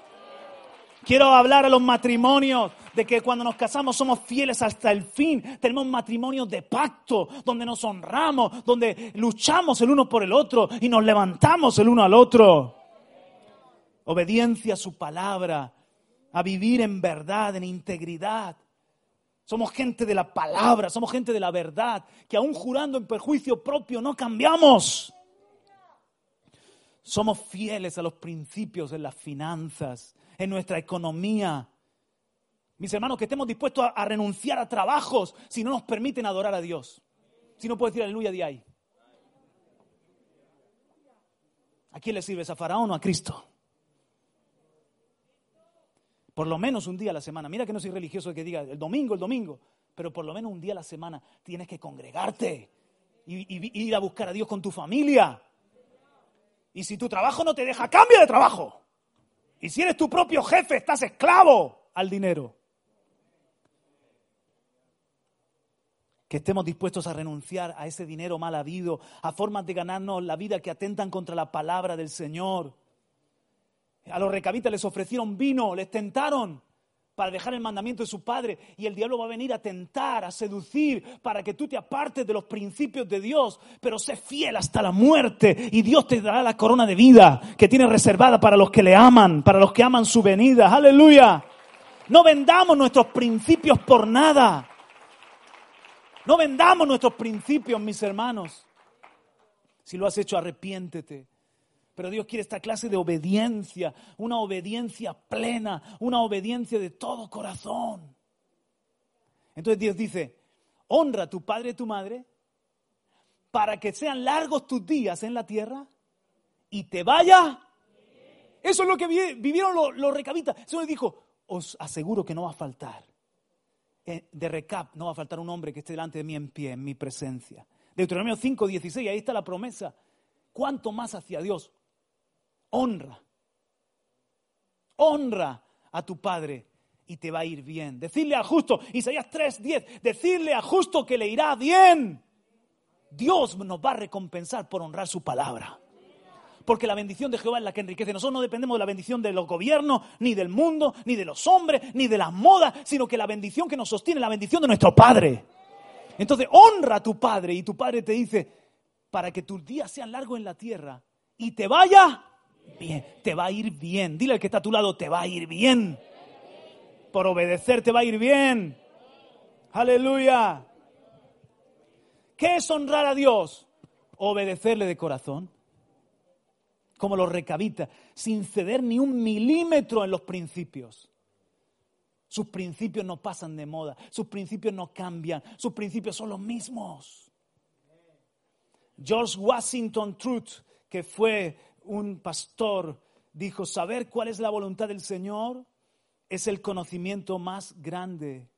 Quiero hablar a los matrimonios de que cuando nos casamos somos fieles hasta el fin. Tenemos matrimonios de pacto, donde nos honramos, donde luchamos el uno por el otro y nos levantamos el uno al otro obediencia a su palabra, a vivir en verdad, en integridad. Somos gente de la palabra, somos gente de la verdad, que aún jurando en perjuicio propio no cambiamos. Somos fieles a los principios en las finanzas, en nuestra economía. Mis hermanos, que estemos dispuestos a, renunciar a trabajos si no nos permiten adorar a Dios. Si no puedes decir aleluya de ahí. ¿A quién le sirves? ¿A Faraón o a Cristo? Por lo menos un día a la semana. Mira que no soy religioso que diga el domingo, el domingo. Pero por lo menos un día a la semana tienes que congregarte y, ir a buscar a Dios con tu familia. Y si tu trabajo no te deja, cambia de trabajo. Y si eres tu propio jefe, estás esclavo al dinero. que estemos dispuestos a renunciar a ese dinero mal habido, a formas de ganarnos la vida que atentan contra la palabra del Señor. A los recabitas les ofrecieron vino, les tentaron para dejar el mandamiento de su padre y el diablo va a venir a tentar, a seducir para que tú te apartes de los principios de Dios, pero sé fiel hasta la muerte y Dios te dará la corona de vida que tiene reservada para los que le aman, para los que aman su venida. Aleluya. No vendamos nuestros principios por nada. No vendamos nuestros principios, mis hermanos. Si lo has hecho, arrepiéntete. Pero Dios quiere esta clase de obediencia, una obediencia plena, una obediencia de todo corazón. Entonces Dios dice, honra a tu padre y tu madre para que sean largos tus días en la tierra y te vaya. Eso es lo que vivieron los, recabitas. Señor dijo, os aseguro que no va a faltar. Eh, de recap, no va a faltar un hombre que esté delante de mí en pie, en mi presencia. Deuteronomio 5, 16, ahí está la promesa. ¿Cuánto más hacia Dios? Honra. Honra a tu Padre y te va a ir bien. Decirle a justo, Isaías 3, 10, decirle a justo que le irá bien. Dios nos va a recompensar por honrar su palabra. Porque la bendición de Jehová es la que enriquece. Nosotros no dependemos de la bendición de los gobiernos, ni del mundo, ni de los hombres, ni de las modas, sino que la bendición que nos sostiene es la bendición de nuestro Padre. Entonces, honra a tu Padre y tu Padre te dice, para que tus días sean largos en la tierra y te vaya bien, te va a ir bien. Dile al que está a tu lado, te va a ir bien. Por obedecer te va a ir bien. Aleluya. ¿Qué es honrar a Dios? Obedecerle de corazón. Como los recabita, sin ceder ni un milímetro en los principios. Sus principios no pasan de moda, sus principios no cambian, sus principios son los mismos. George Washington Truth, que fue un pastor, dijo, saber cuál es la voluntad del Señor es el conocimiento más grande.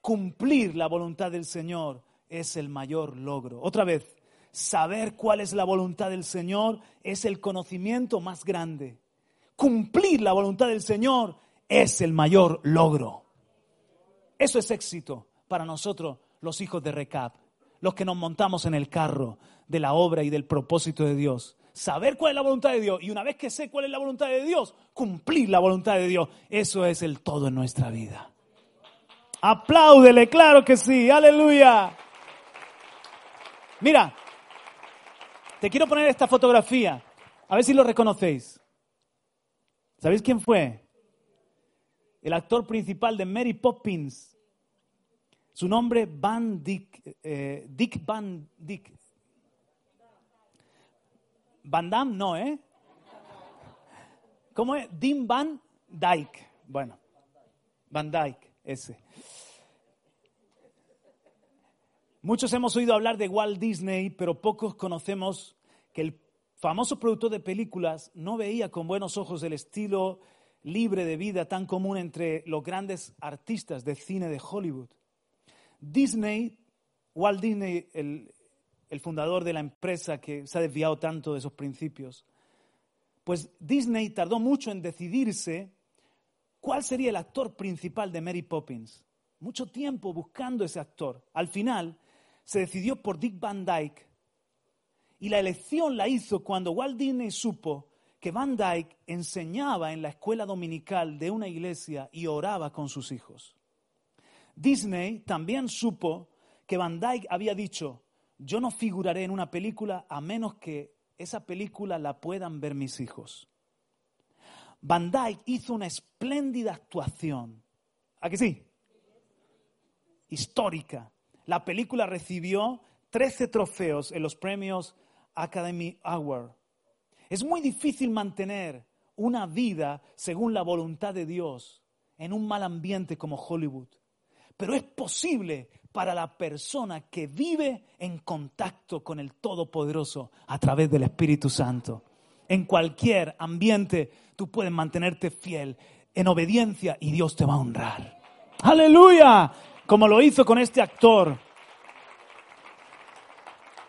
Cumplir la voluntad del Señor es el mayor logro. Otra vez, saber cuál es la voluntad del Señor es el conocimiento más grande. Cumplir la voluntad del Señor es el mayor logro. Eso es éxito para nosotros, los hijos de Recap, los que nos montamos en el carro de la obra y del propósito de Dios. Saber cuál es la voluntad de Dios y una vez que sé cuál es la voluntad de Dios, cumplir la voluntad de Dios. Eso es el todo en nuestra vida. Apláudele, claro que sí, aleluya. Mira, te quiero poner esta fotografía, a ver si lo reconocéis. ¿Sabéis quién fue? El actor principal de Mary Poppins. Su nombre Van Dick, eh, Dick Van Dick. Van Damme no, ¿eh? ¿Cómo es? Dim Van Dyke. Bueno, Van Dyke, ese. Muchos hemos oído hablar de Walt Disney, pero pocos conocemos que el famoso productor de películas no veía con buenos ojos el estilo libre de vida tan común entre los grandes artistas de cine de Hollywood. Disney, Walt Disney, el, el fundador de la empresa que se ha desviado tanto de esos principios, pues Disney tardó mucho en decidirse cuál sería el actor principal de Mary Poppins. Mucho tiempo buscando ese actor. Al final, se decidió por Dick Van Dyke y la elección la hizo cuando Walt Disney supo que Van Dyke enseñaba en la escuela dominical de una iglesia y oraba con sus hijos. Disney también supo que Van Dyke había dicho, yo no figuraré en una película a menos que esa película la puedan ver mis hijos. Van Dyke hizo una espléndida actuación. ¿A sí? Histórica. La película recibió 13 trofeos en los premios Academy Award. Es muy difícil mantener una vida según la voluntad de Dios en un mal ambiente como Hollywood. Pero es posible para la persona que vive en contacto con el Todopoderoso a través del Espíritu Santo. En cualquier ambiente tú puedes mantenerte fiel en obediencia y Dios te va a honrar. Aleluya como lo hizo con este actor.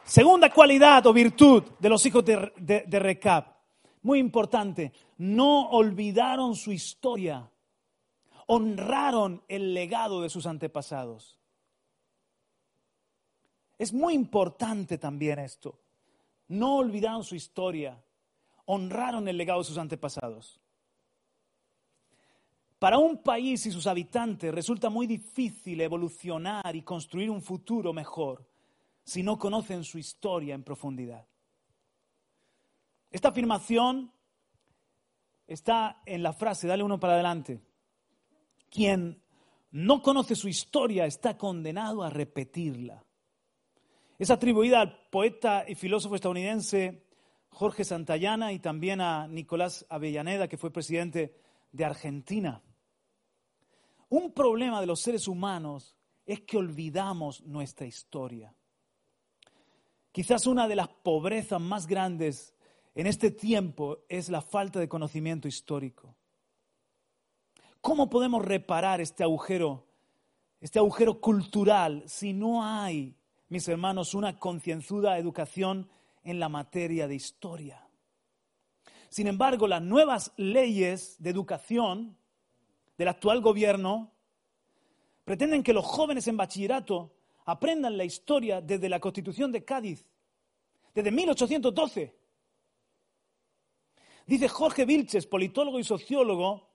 Segunda cualidad o virtud de los hijos de, de, Recap, muy importante, no olvidaron su historia, honraron el legado de sus antepasados. Es muy importante también esto. No olvidaron su historia, honraron el legado de sus antepasados. Para un país y sus habitantes resulta muy difícil evolucionar y construir un futuro mejor si no conocen su historia en profundidad. Esta afirmación está en la frase, dale uno para adelante. Quien no conoce su historia está condenado a repetirla. Es atribuida al poeta y filósofo estadounidense Jorge Santayana y también a Nicolás Avellaneda, que fue presidente de Argentina. Un problema de los seres humanos es que olvidamos nuestra historia. Quizás una de las pobrezas más grandes en este tiempo es la falta de conocimiento histórico. ¿Cómo podemos reparar este agujero, este agujero cultural, si no hay, mis hermanos, una concienzuda educación en la materia de historia? Sin embargo, las nuevas leyes de educación del actual gobierno pretenden que los jóvenes en bachillerato aprendan la historia desde la Constitución de Cádiz, desde 1812. Dice Jorge Vilches, politólogo y sociólogo,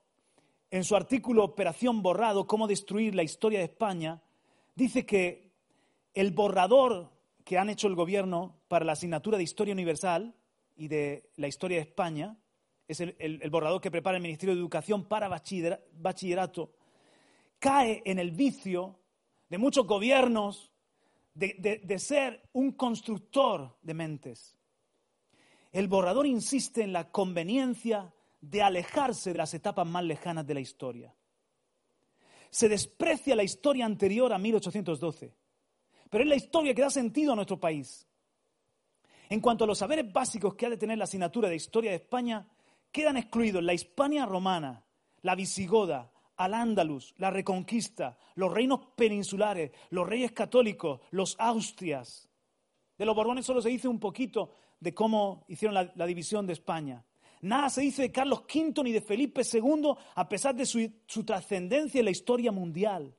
en su artículo Operación Borrado, cómo destruir la historia de España, dice que el borrador que han hecho el gobierno para la asignatura de Historia Universal y de la historia de España, es el, borrador que prepara el Ministerio de Educación para bachillerato, cae en el vicio de muchos gobiernos de ser un constructor de mentes. El borrador insiste en la conveniencia de alejarse de las etapas más lejanas de la historia. Se desprecia la historia anterior a 1812, pero es la historia que da sentido a nuestro país. En cuanto a los saberes básicos que ha de tener la asignatura de Historia de España, quedan excluidos la Hispania romana, la visigoda, al Andalus, la Reconquista, los reinos peninsulares, los reyes católicos, los Austrias. De los Borbones solo se dice un poquito de cómo hicieron la, la división de España. Nada se dice de Carlos V ni de Felipe II, a pesar de su, trascendencia en la historia mundial.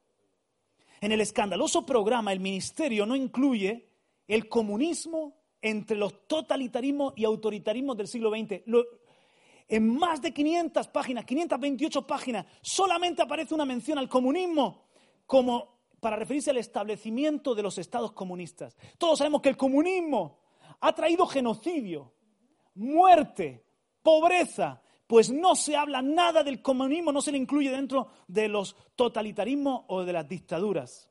En el escandaloso programa, el ministerio no incluye el comunismo entre los totalitarismos y autoritarismos del siglo XX. en más de 500 páginas, 528 páginas, solamente aparece una mención al comunismo como para referirse al establecimiento de los estados comunistas. Todos sabemos que el comunismo ha traído genocidio, muerte, pobreza, pues no se habla nada del comunismo, no se le incluye dentro de los totalitarismos o de las dictaduras.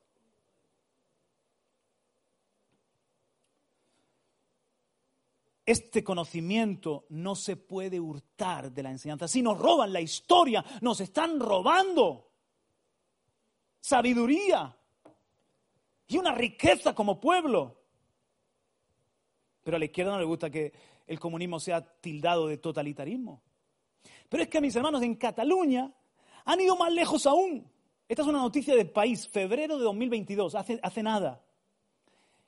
Este conocimiento no se puede hurtar de la enseñanza. Si nos roban la historia, nos están robando sabiduría y una riqueza como pueblo. Pero a la izquierda no le gusta que el comunismo sea tildado de totalitarismo. Pero es que mis hermanos en Cataluña han ido más lejos aún. Esta es una noticia del país, febrero de 2022, hace, hace nada.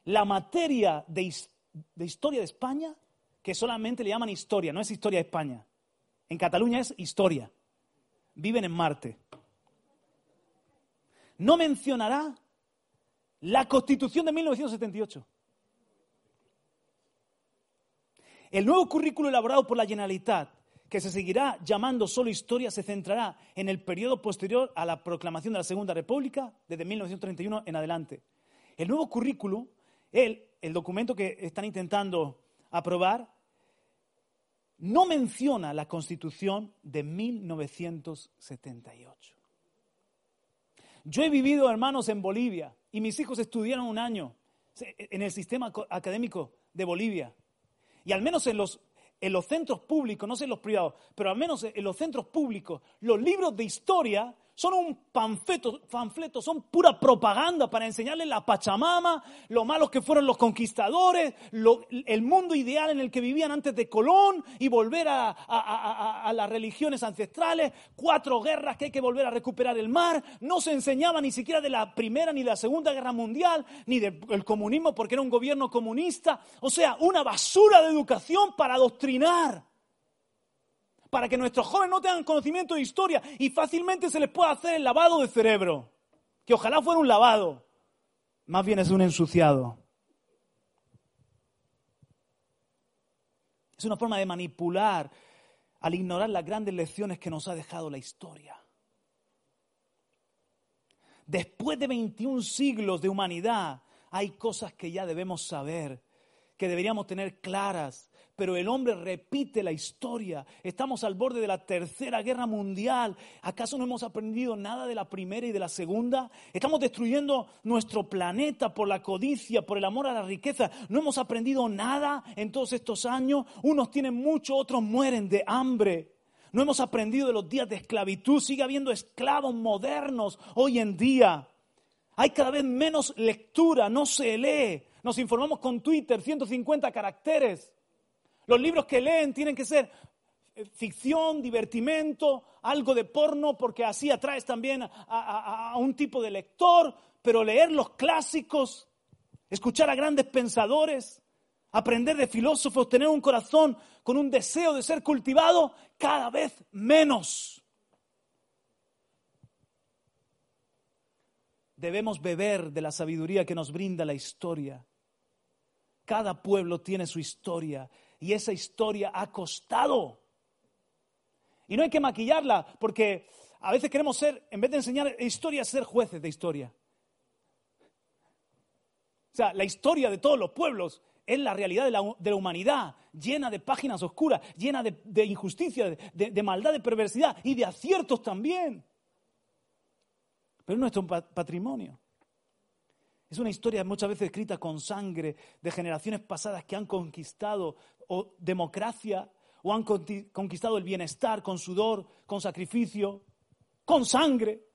La materia de, de historia de España, que solamente le llaman historia, no es historia de España. En Cataluña es historia. Viven en Marte. No mencionará la Constitución de 1978. El nuevo currículo elaborado por la Generalitat, que se seguirá llamando solo historia, se centrará en el periodo posterior a la proclamación de la Segunda República, desde 1931 en adelante. El nuevo currículo, el, el documento que están intentando aprobar, no menciona la Constitución de 1978. Yo he vivido, hermanos, en Bolivia y mis hijos estudiaron un año en el sistema académico de Bolivia. Y al menos en los, en los centros públicos, no sé en los privados, pero al menos en los centros públicos, los libros de historia son un panfleto, panfleto, son pura propaganda para enseñarles la Pachamama, lo malos que fueron los conquistadores, el mundo ideal en el que vivían antes de Colón y volver a, a, las religiones ancestrales, cuatro guerras que hay que volver a recuperar el mar. No se enseñaba ni siquiera de la Primera ni de la Segunda Guerra Mundial, ni del comunismo porque era un gobierno comunista. O sea, una basura de educación para adoctrinar para que nuestros jóvenes no tengan conocimiento de historia y fácilmente se les pueda hacer el lavado de cerebro, que ojalá fuera un lavado, más bien es un ensuciado. Es una forma de manipular al ignorar las grandes lecciones que nos ha dejado la historia. Después de 21 siglos de humanidad, hay cosas que ya debemos saber que deberíamos tener claras, pero el hombre repite la historia. Estamos al borde de la tercera guerra mundial. ¿Acaso no hemos aprendido nada de la primera y de la segunda? Estamos destruyendo nuestro planeta por la codicia, por el amor a la riqueza. ¿No hemos aprendido nada en todos estos años? Unos tienen mucho, otros mueren de hambre. No hemos aprendido de los días de esclavitud. Sigue habiendo esclavos modernos hoy en día. Hay cada vez menos lectura, no se lee. Nos informamos con Twitter, 150 caracteres. Los libros que leen tienen que ser eh, ficción, divertimento, algo de porno, porque así atraes también a, a, un tipo de lector, pero leer los clásicos, escuchar a grandes pensadores, aprender de filósofos, tener un corazón con un deseo de ser cultivado, cada vez menos. Debemos beber de la sabiduría que nos brinda la historia. Cada pueblo tiene su historia y esa historia ha costado. Y no hay que maquillarla porque a veces queremos ser, en vez de enseñar historia, ser jueces de historia. O sea, la historia de todos los pueblos es la realidad de la, humanidad, llena de páginas oscuras, llena de, injusticia, de maldad, de perversidad y de aciertos también pero es nuestro patrimonio. Es una historia muchas veces escrita con sangre de generaciones pasadas que han conquistado o democracia o han conquistado el bienestar con sudor, con sacrificio, con sangre.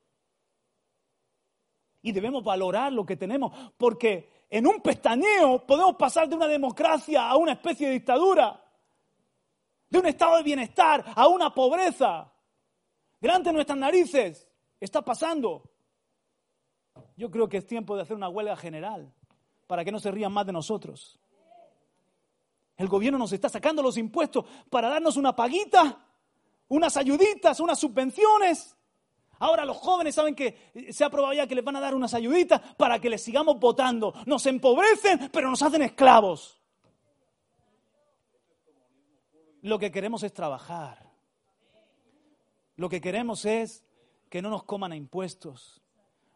Y debemos valorar lo que tenemos, porque en un pestañeo podemos pasar de una democracia a una especie de dictadura, de un estado de bienestar a una pobreza. Delante de nuestras narices está pasando. Yo creo que es tiempo de hacer una huelga general para que no se rían más de nosotros. El gobierno nos está sacando los impuestos para darnos una paguita, unas ayuditas, unas subvenciones. Ahora los jóvenes saben que se ha probado ya que les van a dar unas ayuditas para que les sigamos votando. Nos empobrecen, pero nos hacen esclavos. Lo que queremos es trabajar. Lo que queremos es que no nos coman a impuestos.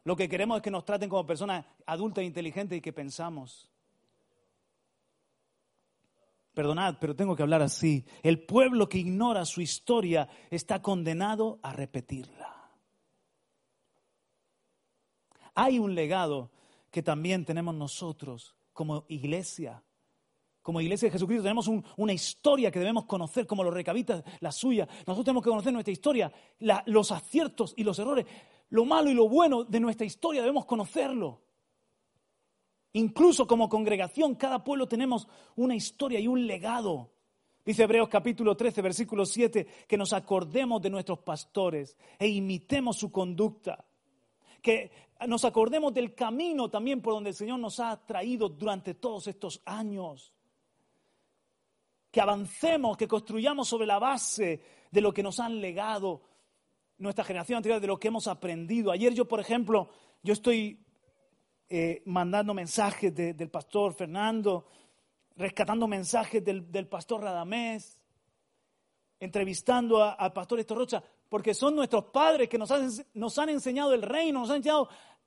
Lo que queremos es que nos traten como personas adultas e inteligentes y que pensamos. Perdonad, pero tengo que hablar así. El pueblo que ignora su historia está condenado a repetirla. Hay un legado que también tenemos nosotros como iglesia. Como iglesia de Jesucristo tenemos una historia que debemos conocer, como los recabitas, la suya. Nosotros tenemos que conocer nuestra historia, los aciertos y los errores lo malo y lo bueno de nuestra historia, debemos conocerlo. Incluso como congregación, cada pueblo tenemos una historia y un legado. Dice Hebreos capítulo 13, versículo 7, que nos acordemos de nuestros pastores e imitemos su conducta. Que nos acordemos del camino también por donde el Señor nos ha traído durante todos estos años. Que avancemos, que construyamos sobre la base de lo que nos han legado nuestra generación anterior, de lo que hemos aprendido. Ayer yo, por ejemplo, yo estoy eh, mandando mensajes del pastor Fernando, rescatando mensajes del, pastor Radamés, entrevistando al pastor Estorrocha, porque son nuestros padres que nos han, enseñado el reino, nos han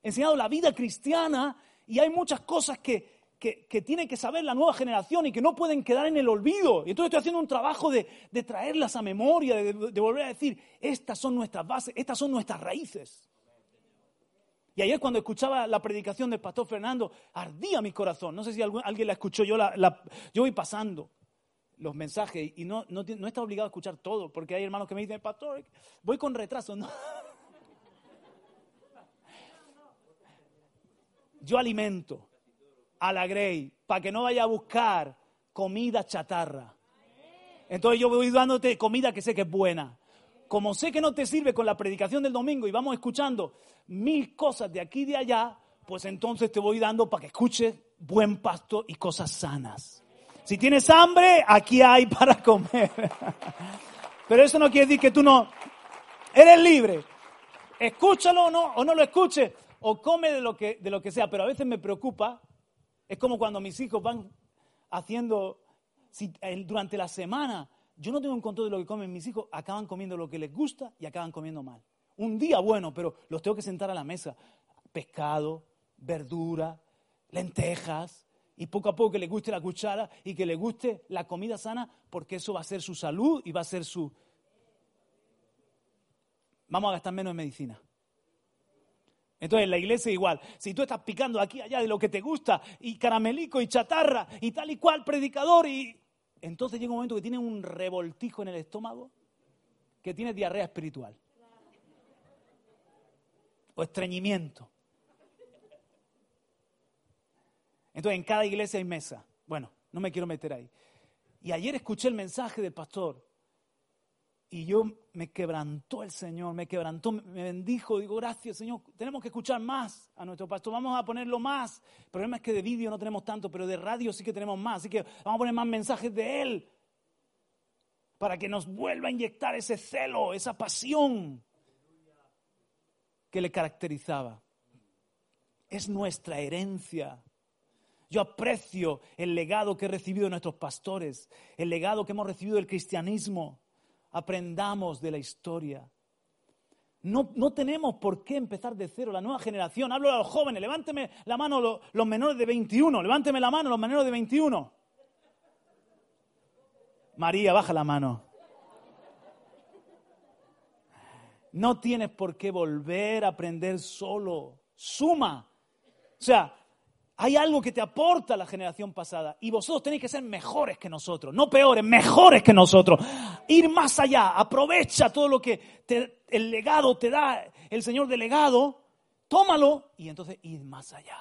enseñado la vida cristiana y hay muchas cosas que, que, tiene que saber la nueva generación y que no pueden quedar en el olvido. Y entonces estoy haciendo un trabajo de, traerlas a memoria, de, volver a decir, estas son nuestras bases, estas son nuestras raíces. Y ayer cuando escuchaba la predicación del pastor Fernando, ardía mi corazón. No sé si alguien la escuchó, yo, la, yo voy pasando los mensajes y no, no, no está obligado a escuchar todo, porque hay hermanos que me dicen, pastor, voy con retraso. Yo alimento a la Grey para que no vaya a buscar comida chatarra. Entonces yo voy dándote comida que sé que es buena. Como sé que no te sirve con la predicación del domingo y vamos escuchando mil cosas de aquí y de allá, pues entonces te voy dando para que escuches buen pasto y cosas sanas. Si tienes hambre, aquí hay para comer. Pero eso no quiere decir que tú no eres libre. Escúchalo o no, o no lo escuches, o come de lo que, de lo que sea. Pero a veces me preocupa es como cuando mis hijos van haciendo, durante la semana, yo no tengo un control de lo que comen mis hijos, acaban comiendo lo que les gusta y acaban comiendo mal. Un día bueno, pero los tengo que sentar a la mesa. Pescado, verdura, lentejas, y poco a poco que le guste la cuchara y que le guste la comida sana, porque eso va a ser su salud y va a ser su... Vamos a gastar menos en medicina. Entonces, en la iglesia igual. Si tú estás picando aquí allá de lo que te gusta, y caramelico y chatarra, y tal y cual, predicador, y. Entonces llega un momento que tienes un revoltijo en el estómago, que tienes diarrea espiritual. O estreñimiento. Entonces, en cada iglesia hay mesa. Bueno, no me quiero meter ahí. Y ayer escuché el mensaje del pastor y yo me quebrantó el Señor, me quebrantó, me bendijo. Digo, gracias Señor, tenemos que escuchar más a nuestro pastor, vamos a ponerlo más. El problema es que de vídeo no tenemos tanto, pero de radio sí que tenemos más. Así que vamos a poner más mensajes de Él para que nos vuelva a inyectar ese celo, esa pasión que le caracterizaba. Es nuestra herencia. Yo aprecio el legado que he recibido de nuestros pastores, el legado que hemos recibido del cristianismo aprendamos de la historia. No, no, tenemos por qué empezar de cero, la nueva generación. Hablo a los jóvenes, levánteme la mano los, los menores de 21, levánteme la mano los menores de 21. María, baja la mano. No tienes por qué volver a aprender solo. Suma. O sea, hay algo que te aporta la generación pasada y vosotros tenéis que ser mejores que nosotros, no peores, mejores que nosotros. Ir más allá, aprovecha todo lo que el legado te da, el Señor delegado, tómalo y entonces ir más allá.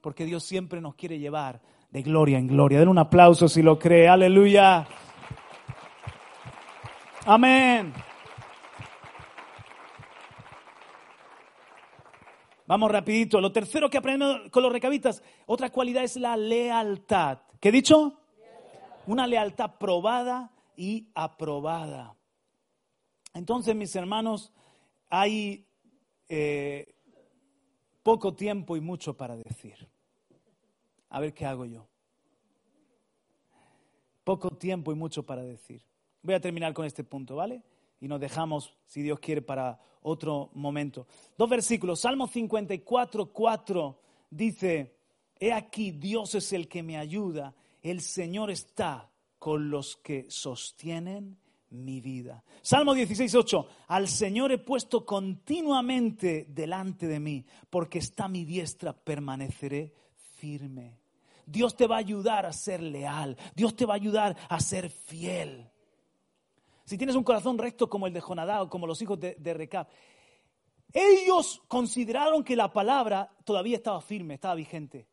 Porque Dios siempre nos quiere llevar de gloria en gloria. Den un aplauso si lo cree, aleluya. Amén. Vamos rapidito. Lo tercero que aprendemos con los recabitas, otra cualidad es la lealtad. ¿Qué he dicho? Una lealtad probada y aprobada. Entonces, mis hermanos, hay eh, poco tiempo y mucho para decir. A ver qué hago yo. Poco tiempo y mucho para decir. Voy a terminar con este punto, ¿vale? Y nos dejamos, si Dios quiere, para otro momento. Dos versículos. Salmo 54, 4 dice, He aquí, Dios es el que me ayuda, el Señor está con los que sostienen mi vida. Salmo 16, 8, Al Señor he puesto continuamente delante de mí, porque está mi diestra, permaneceré firme. Dios te va a ayudar a ser leal, Dios te va a ayudar a ser fiel si tienes un corazón recto como el de Jonadá o como los hijos de, de Recab, ellos consideraron que la palabra todavía estaba firme, estaba vigente.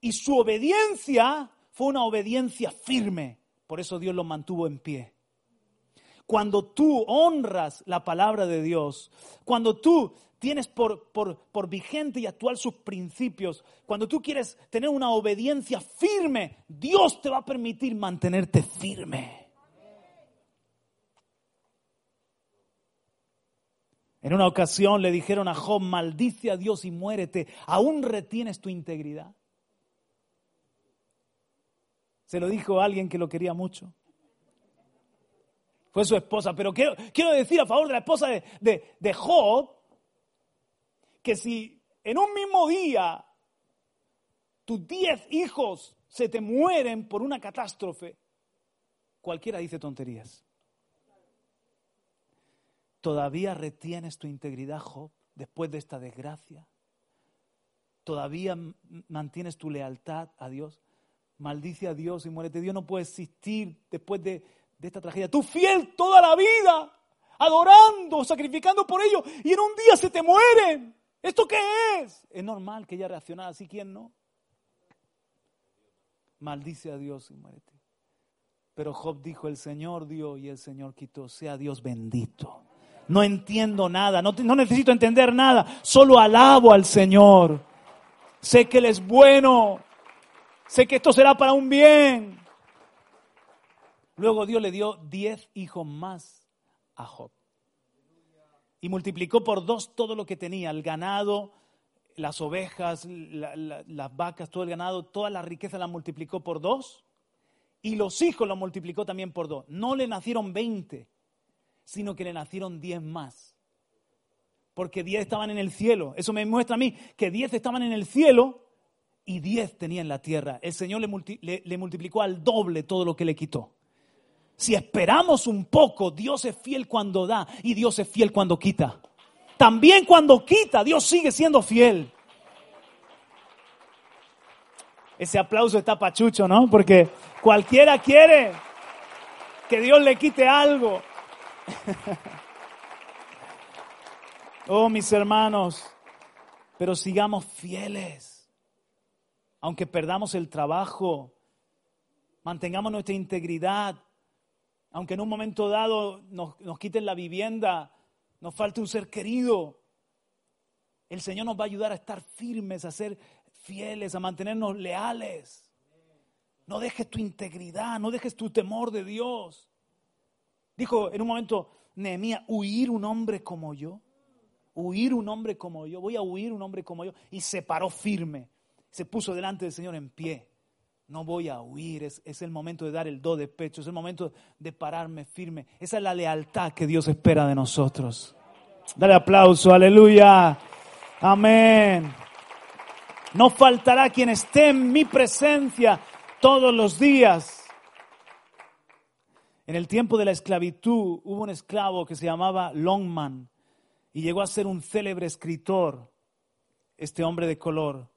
Y su obediencia fue una obediencia firme. Por eso Dios los mantuvo en pie. Cuando tú honras la palabra de Dios, cuando tú tienes por, por, por, vigente y actual sus principios, cuando tú quieres tener una obediencia firme, Dios te va a permitir mantenerte firme. En una ocasión le dijeron a Job, maldice a Dios y muérete, ¿aún retienes tu integridad? Se lo dijo alguien que lo quería mucho. Fue su esposa, pero quiero, quiero decir a favor de la esposa de, de Job, que si en un mismo día tus diez hijos se te mueren por una catástrofe, cualquiera dice tonterías. ¿Todavía retienes tu integridad, Job, después de esta desgracia? ¿Todavía mantienes tu lealtad a Dios? Maldice a Dios y muérete. Dios no puede existir después de, esta tragedia. Tú fiel toda la vida, adorando, sacrificando por ellos, y en un día se te mueren. ¿Esto qué es? Es normal que ella reaccionara así, ¿quién no? Maldice a Dios y muérete. Pero Job dijo, el Señor dio y el Señor quitó, sea Dios bendito no entiendo nada, no, necesito entender nada, solo alabo al Señor. Sé que Él es bueno, sé que esto será para un bien. Luego Dios le dio diez hijos más a Job. Y multiplicó por dos todo lo que tenía, el ganado, las ovejas, las vacas, todo el ganado, toda la riqueza la multiplicó por dos. Y los hijos lo multiplicó también por dos. No le nacieron veinte, sino que le nacieron diez más. Porque diez estaban en el cielo. Eso me muestra a mí que diez estaban en el cielo y diez tenía en la tierra. El Señor le, le multiplicó al doble todo lo que le quitó. Si esperamos un poco, Dios es fiel cuando da y Dios es fiel cuando quita. También cuando quita, Dios sigue siendo fiel. Ese aplauso está pachucho, ¿no? Porque cualquiera quiere que Dios le quite algo. oh, mis hermanos, pero sigamos fieles. Aunque perdamos el trabajo, mantengamos nuestra integridad, aunque en un momento dado nos, quiten la vivienda, nos falte un ser querido, el Señor nos va a ayudar a estar firmes, a ser fieles, a mantenernos leales. No dejes tu integridad, no dejes tu temor de Dios. Dijo en un momento Nehemías, huir un hombre como yo, huir un hombre como yo, voy a huir un hombre como yo. Y se paró firme, se puso delante del Señor en pie no voy a huir, es, el momento de dar el do de pecho, es el momento de pararme firme. Esa es la lealtad que Dios espera de nosotros. Dale aplauso, aleluya, amén. No faltará quien esté en mi presencia todos los días. En el tiempo de la esclavitud hubo un esclavo que se llamaba Longman y llegó a ser un célebre escritor, este hombre de color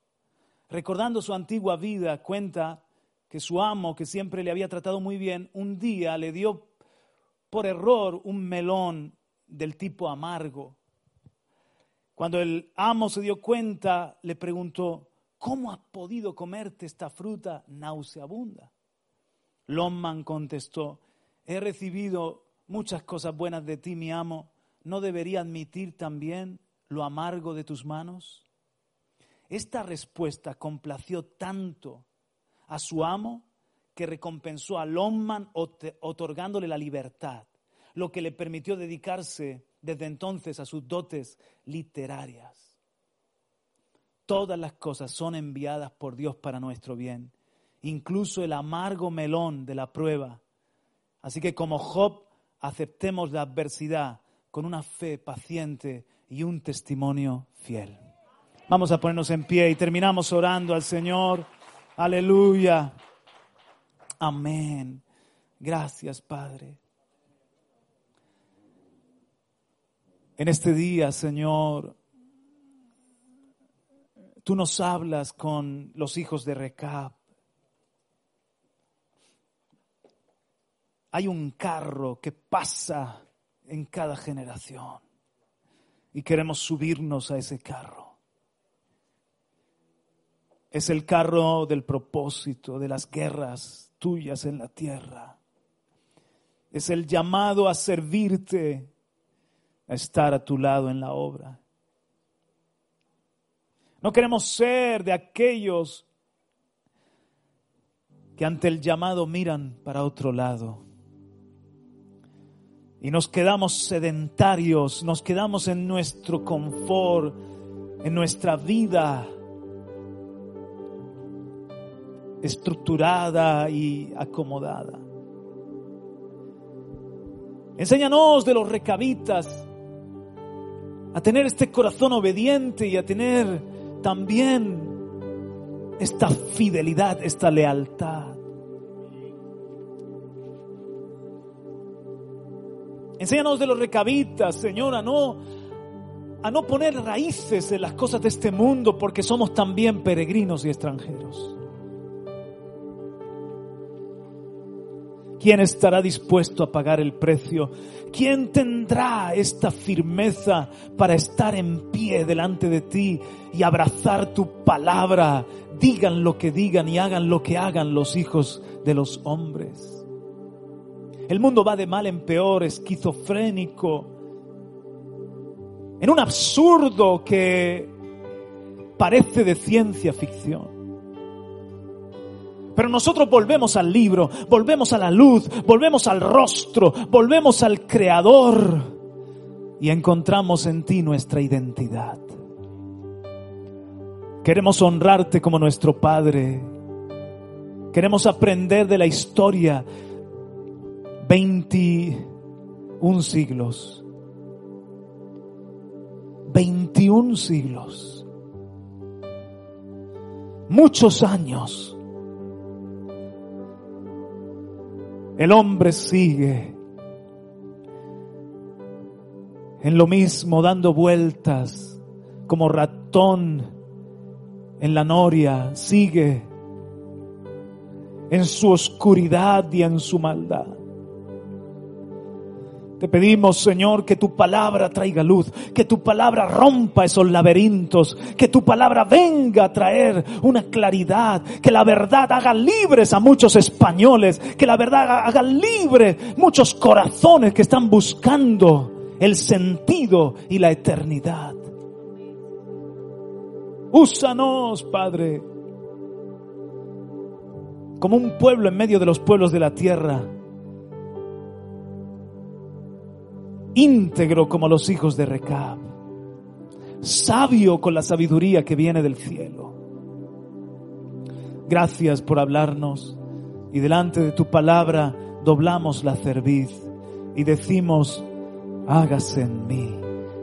recordando su antigua vida, cuenta que su amo, que siempre le había tratado muy bien, un día le dio por error un melón del tipo amargo. Cuando el amo se dio cuenta, le preguntó, ¿cómo has podido comerte esta fruta nauseabunda? Lomman contestó, he recibido muchas cosas buenas de ti, mi amo, ¿no debería admitir también lo amargo de tus manos? Esta respuesta complació tanto a su amo que recompensó a Longman otorgándole la libertad, lo que le permitió dedicarse desde entonces a sus dotes literarias. Todas las cosas son enviadas por Dios para nuestro bien, incluso el amargo melón de la prueba. Así que como Job, aceptemos la adversidad con una fe paciente y un testimonio fiel. Vamos a ponernos en pie y terminamos orando al Señor. Aleluya. Amén. Gracias, Padre. En este día, Señor, tú nos hablas con los hijos de Recap. Hay un carro que pasa en cada generación y queremos subirnos a ese carro. Es el carro del propósito, de las guerras tuyas en la tierra. Es el llamado a servirte, a estar a tu lado en la obra. No queremos ser de aquellos que ante el llamado miran para otro lado. Y nos quedamos sedentarios, nos quedamos en nuestro confort, en nuestra vida estructurada y acomodada. Enséñanos de los recabitas a tener este corazón obediente y a tener también esta fidelidad, esta lealtad. Enséñanos de los recabitas, Señor, a no, a no poner raíces en las cosas de este mundo porque somos también peregrinos y extranjeros. ¿Quién estará dispuesto a pagar el precio? ¿Quién tendrá esta firmeza para estar en pie delante de ti y abrazar tu palabra? Digan lo que digan y hagan lo que hagan los hijos de los hombres. El mundo va de mal en peor, esquizofrénico, en un absurdo que parece de ciencia ficción. Pero nosotros volvemos al libro, volvemos a la luz, volvemos al rostro, volvemos al Creador y encontramos en ti nuestra identidad. Queremos honrarte como nuestro Padre. Queremos aprender de la historia. 21 siglos. 21 siglos muchos años, el hombre sigue en lo mismo, dando vueltas como ratón en la noria, sigue en su oscuridad y en su maldad. Te pedimos, Señor, que tu palabra traiga luz, que tu palabra rompa esos laberintos, que tu palabra venga a traer una claridad, que la verdad haga libres a muchos españoles, que la verdad haga libre muchos corazones que están buscando el sentido y la eternidad. Úsanos, Padre, como un pueblo en medio de los pueblos de la tierra, íntegro como los hijos de Recab, sabio con la sabiduría que viene del cielo. Gracias por hablarnos y delante de tu palabra doblamos la cerviz y decimos, hágase en mí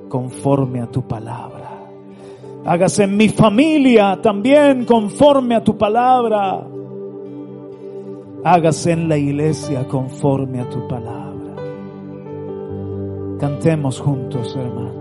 conforme a tu palabra. Hágase en mi familia también conforme a tu palabra. Hágase en la iglesia conforme a tu palabra. Cantemos juntos, hermanos.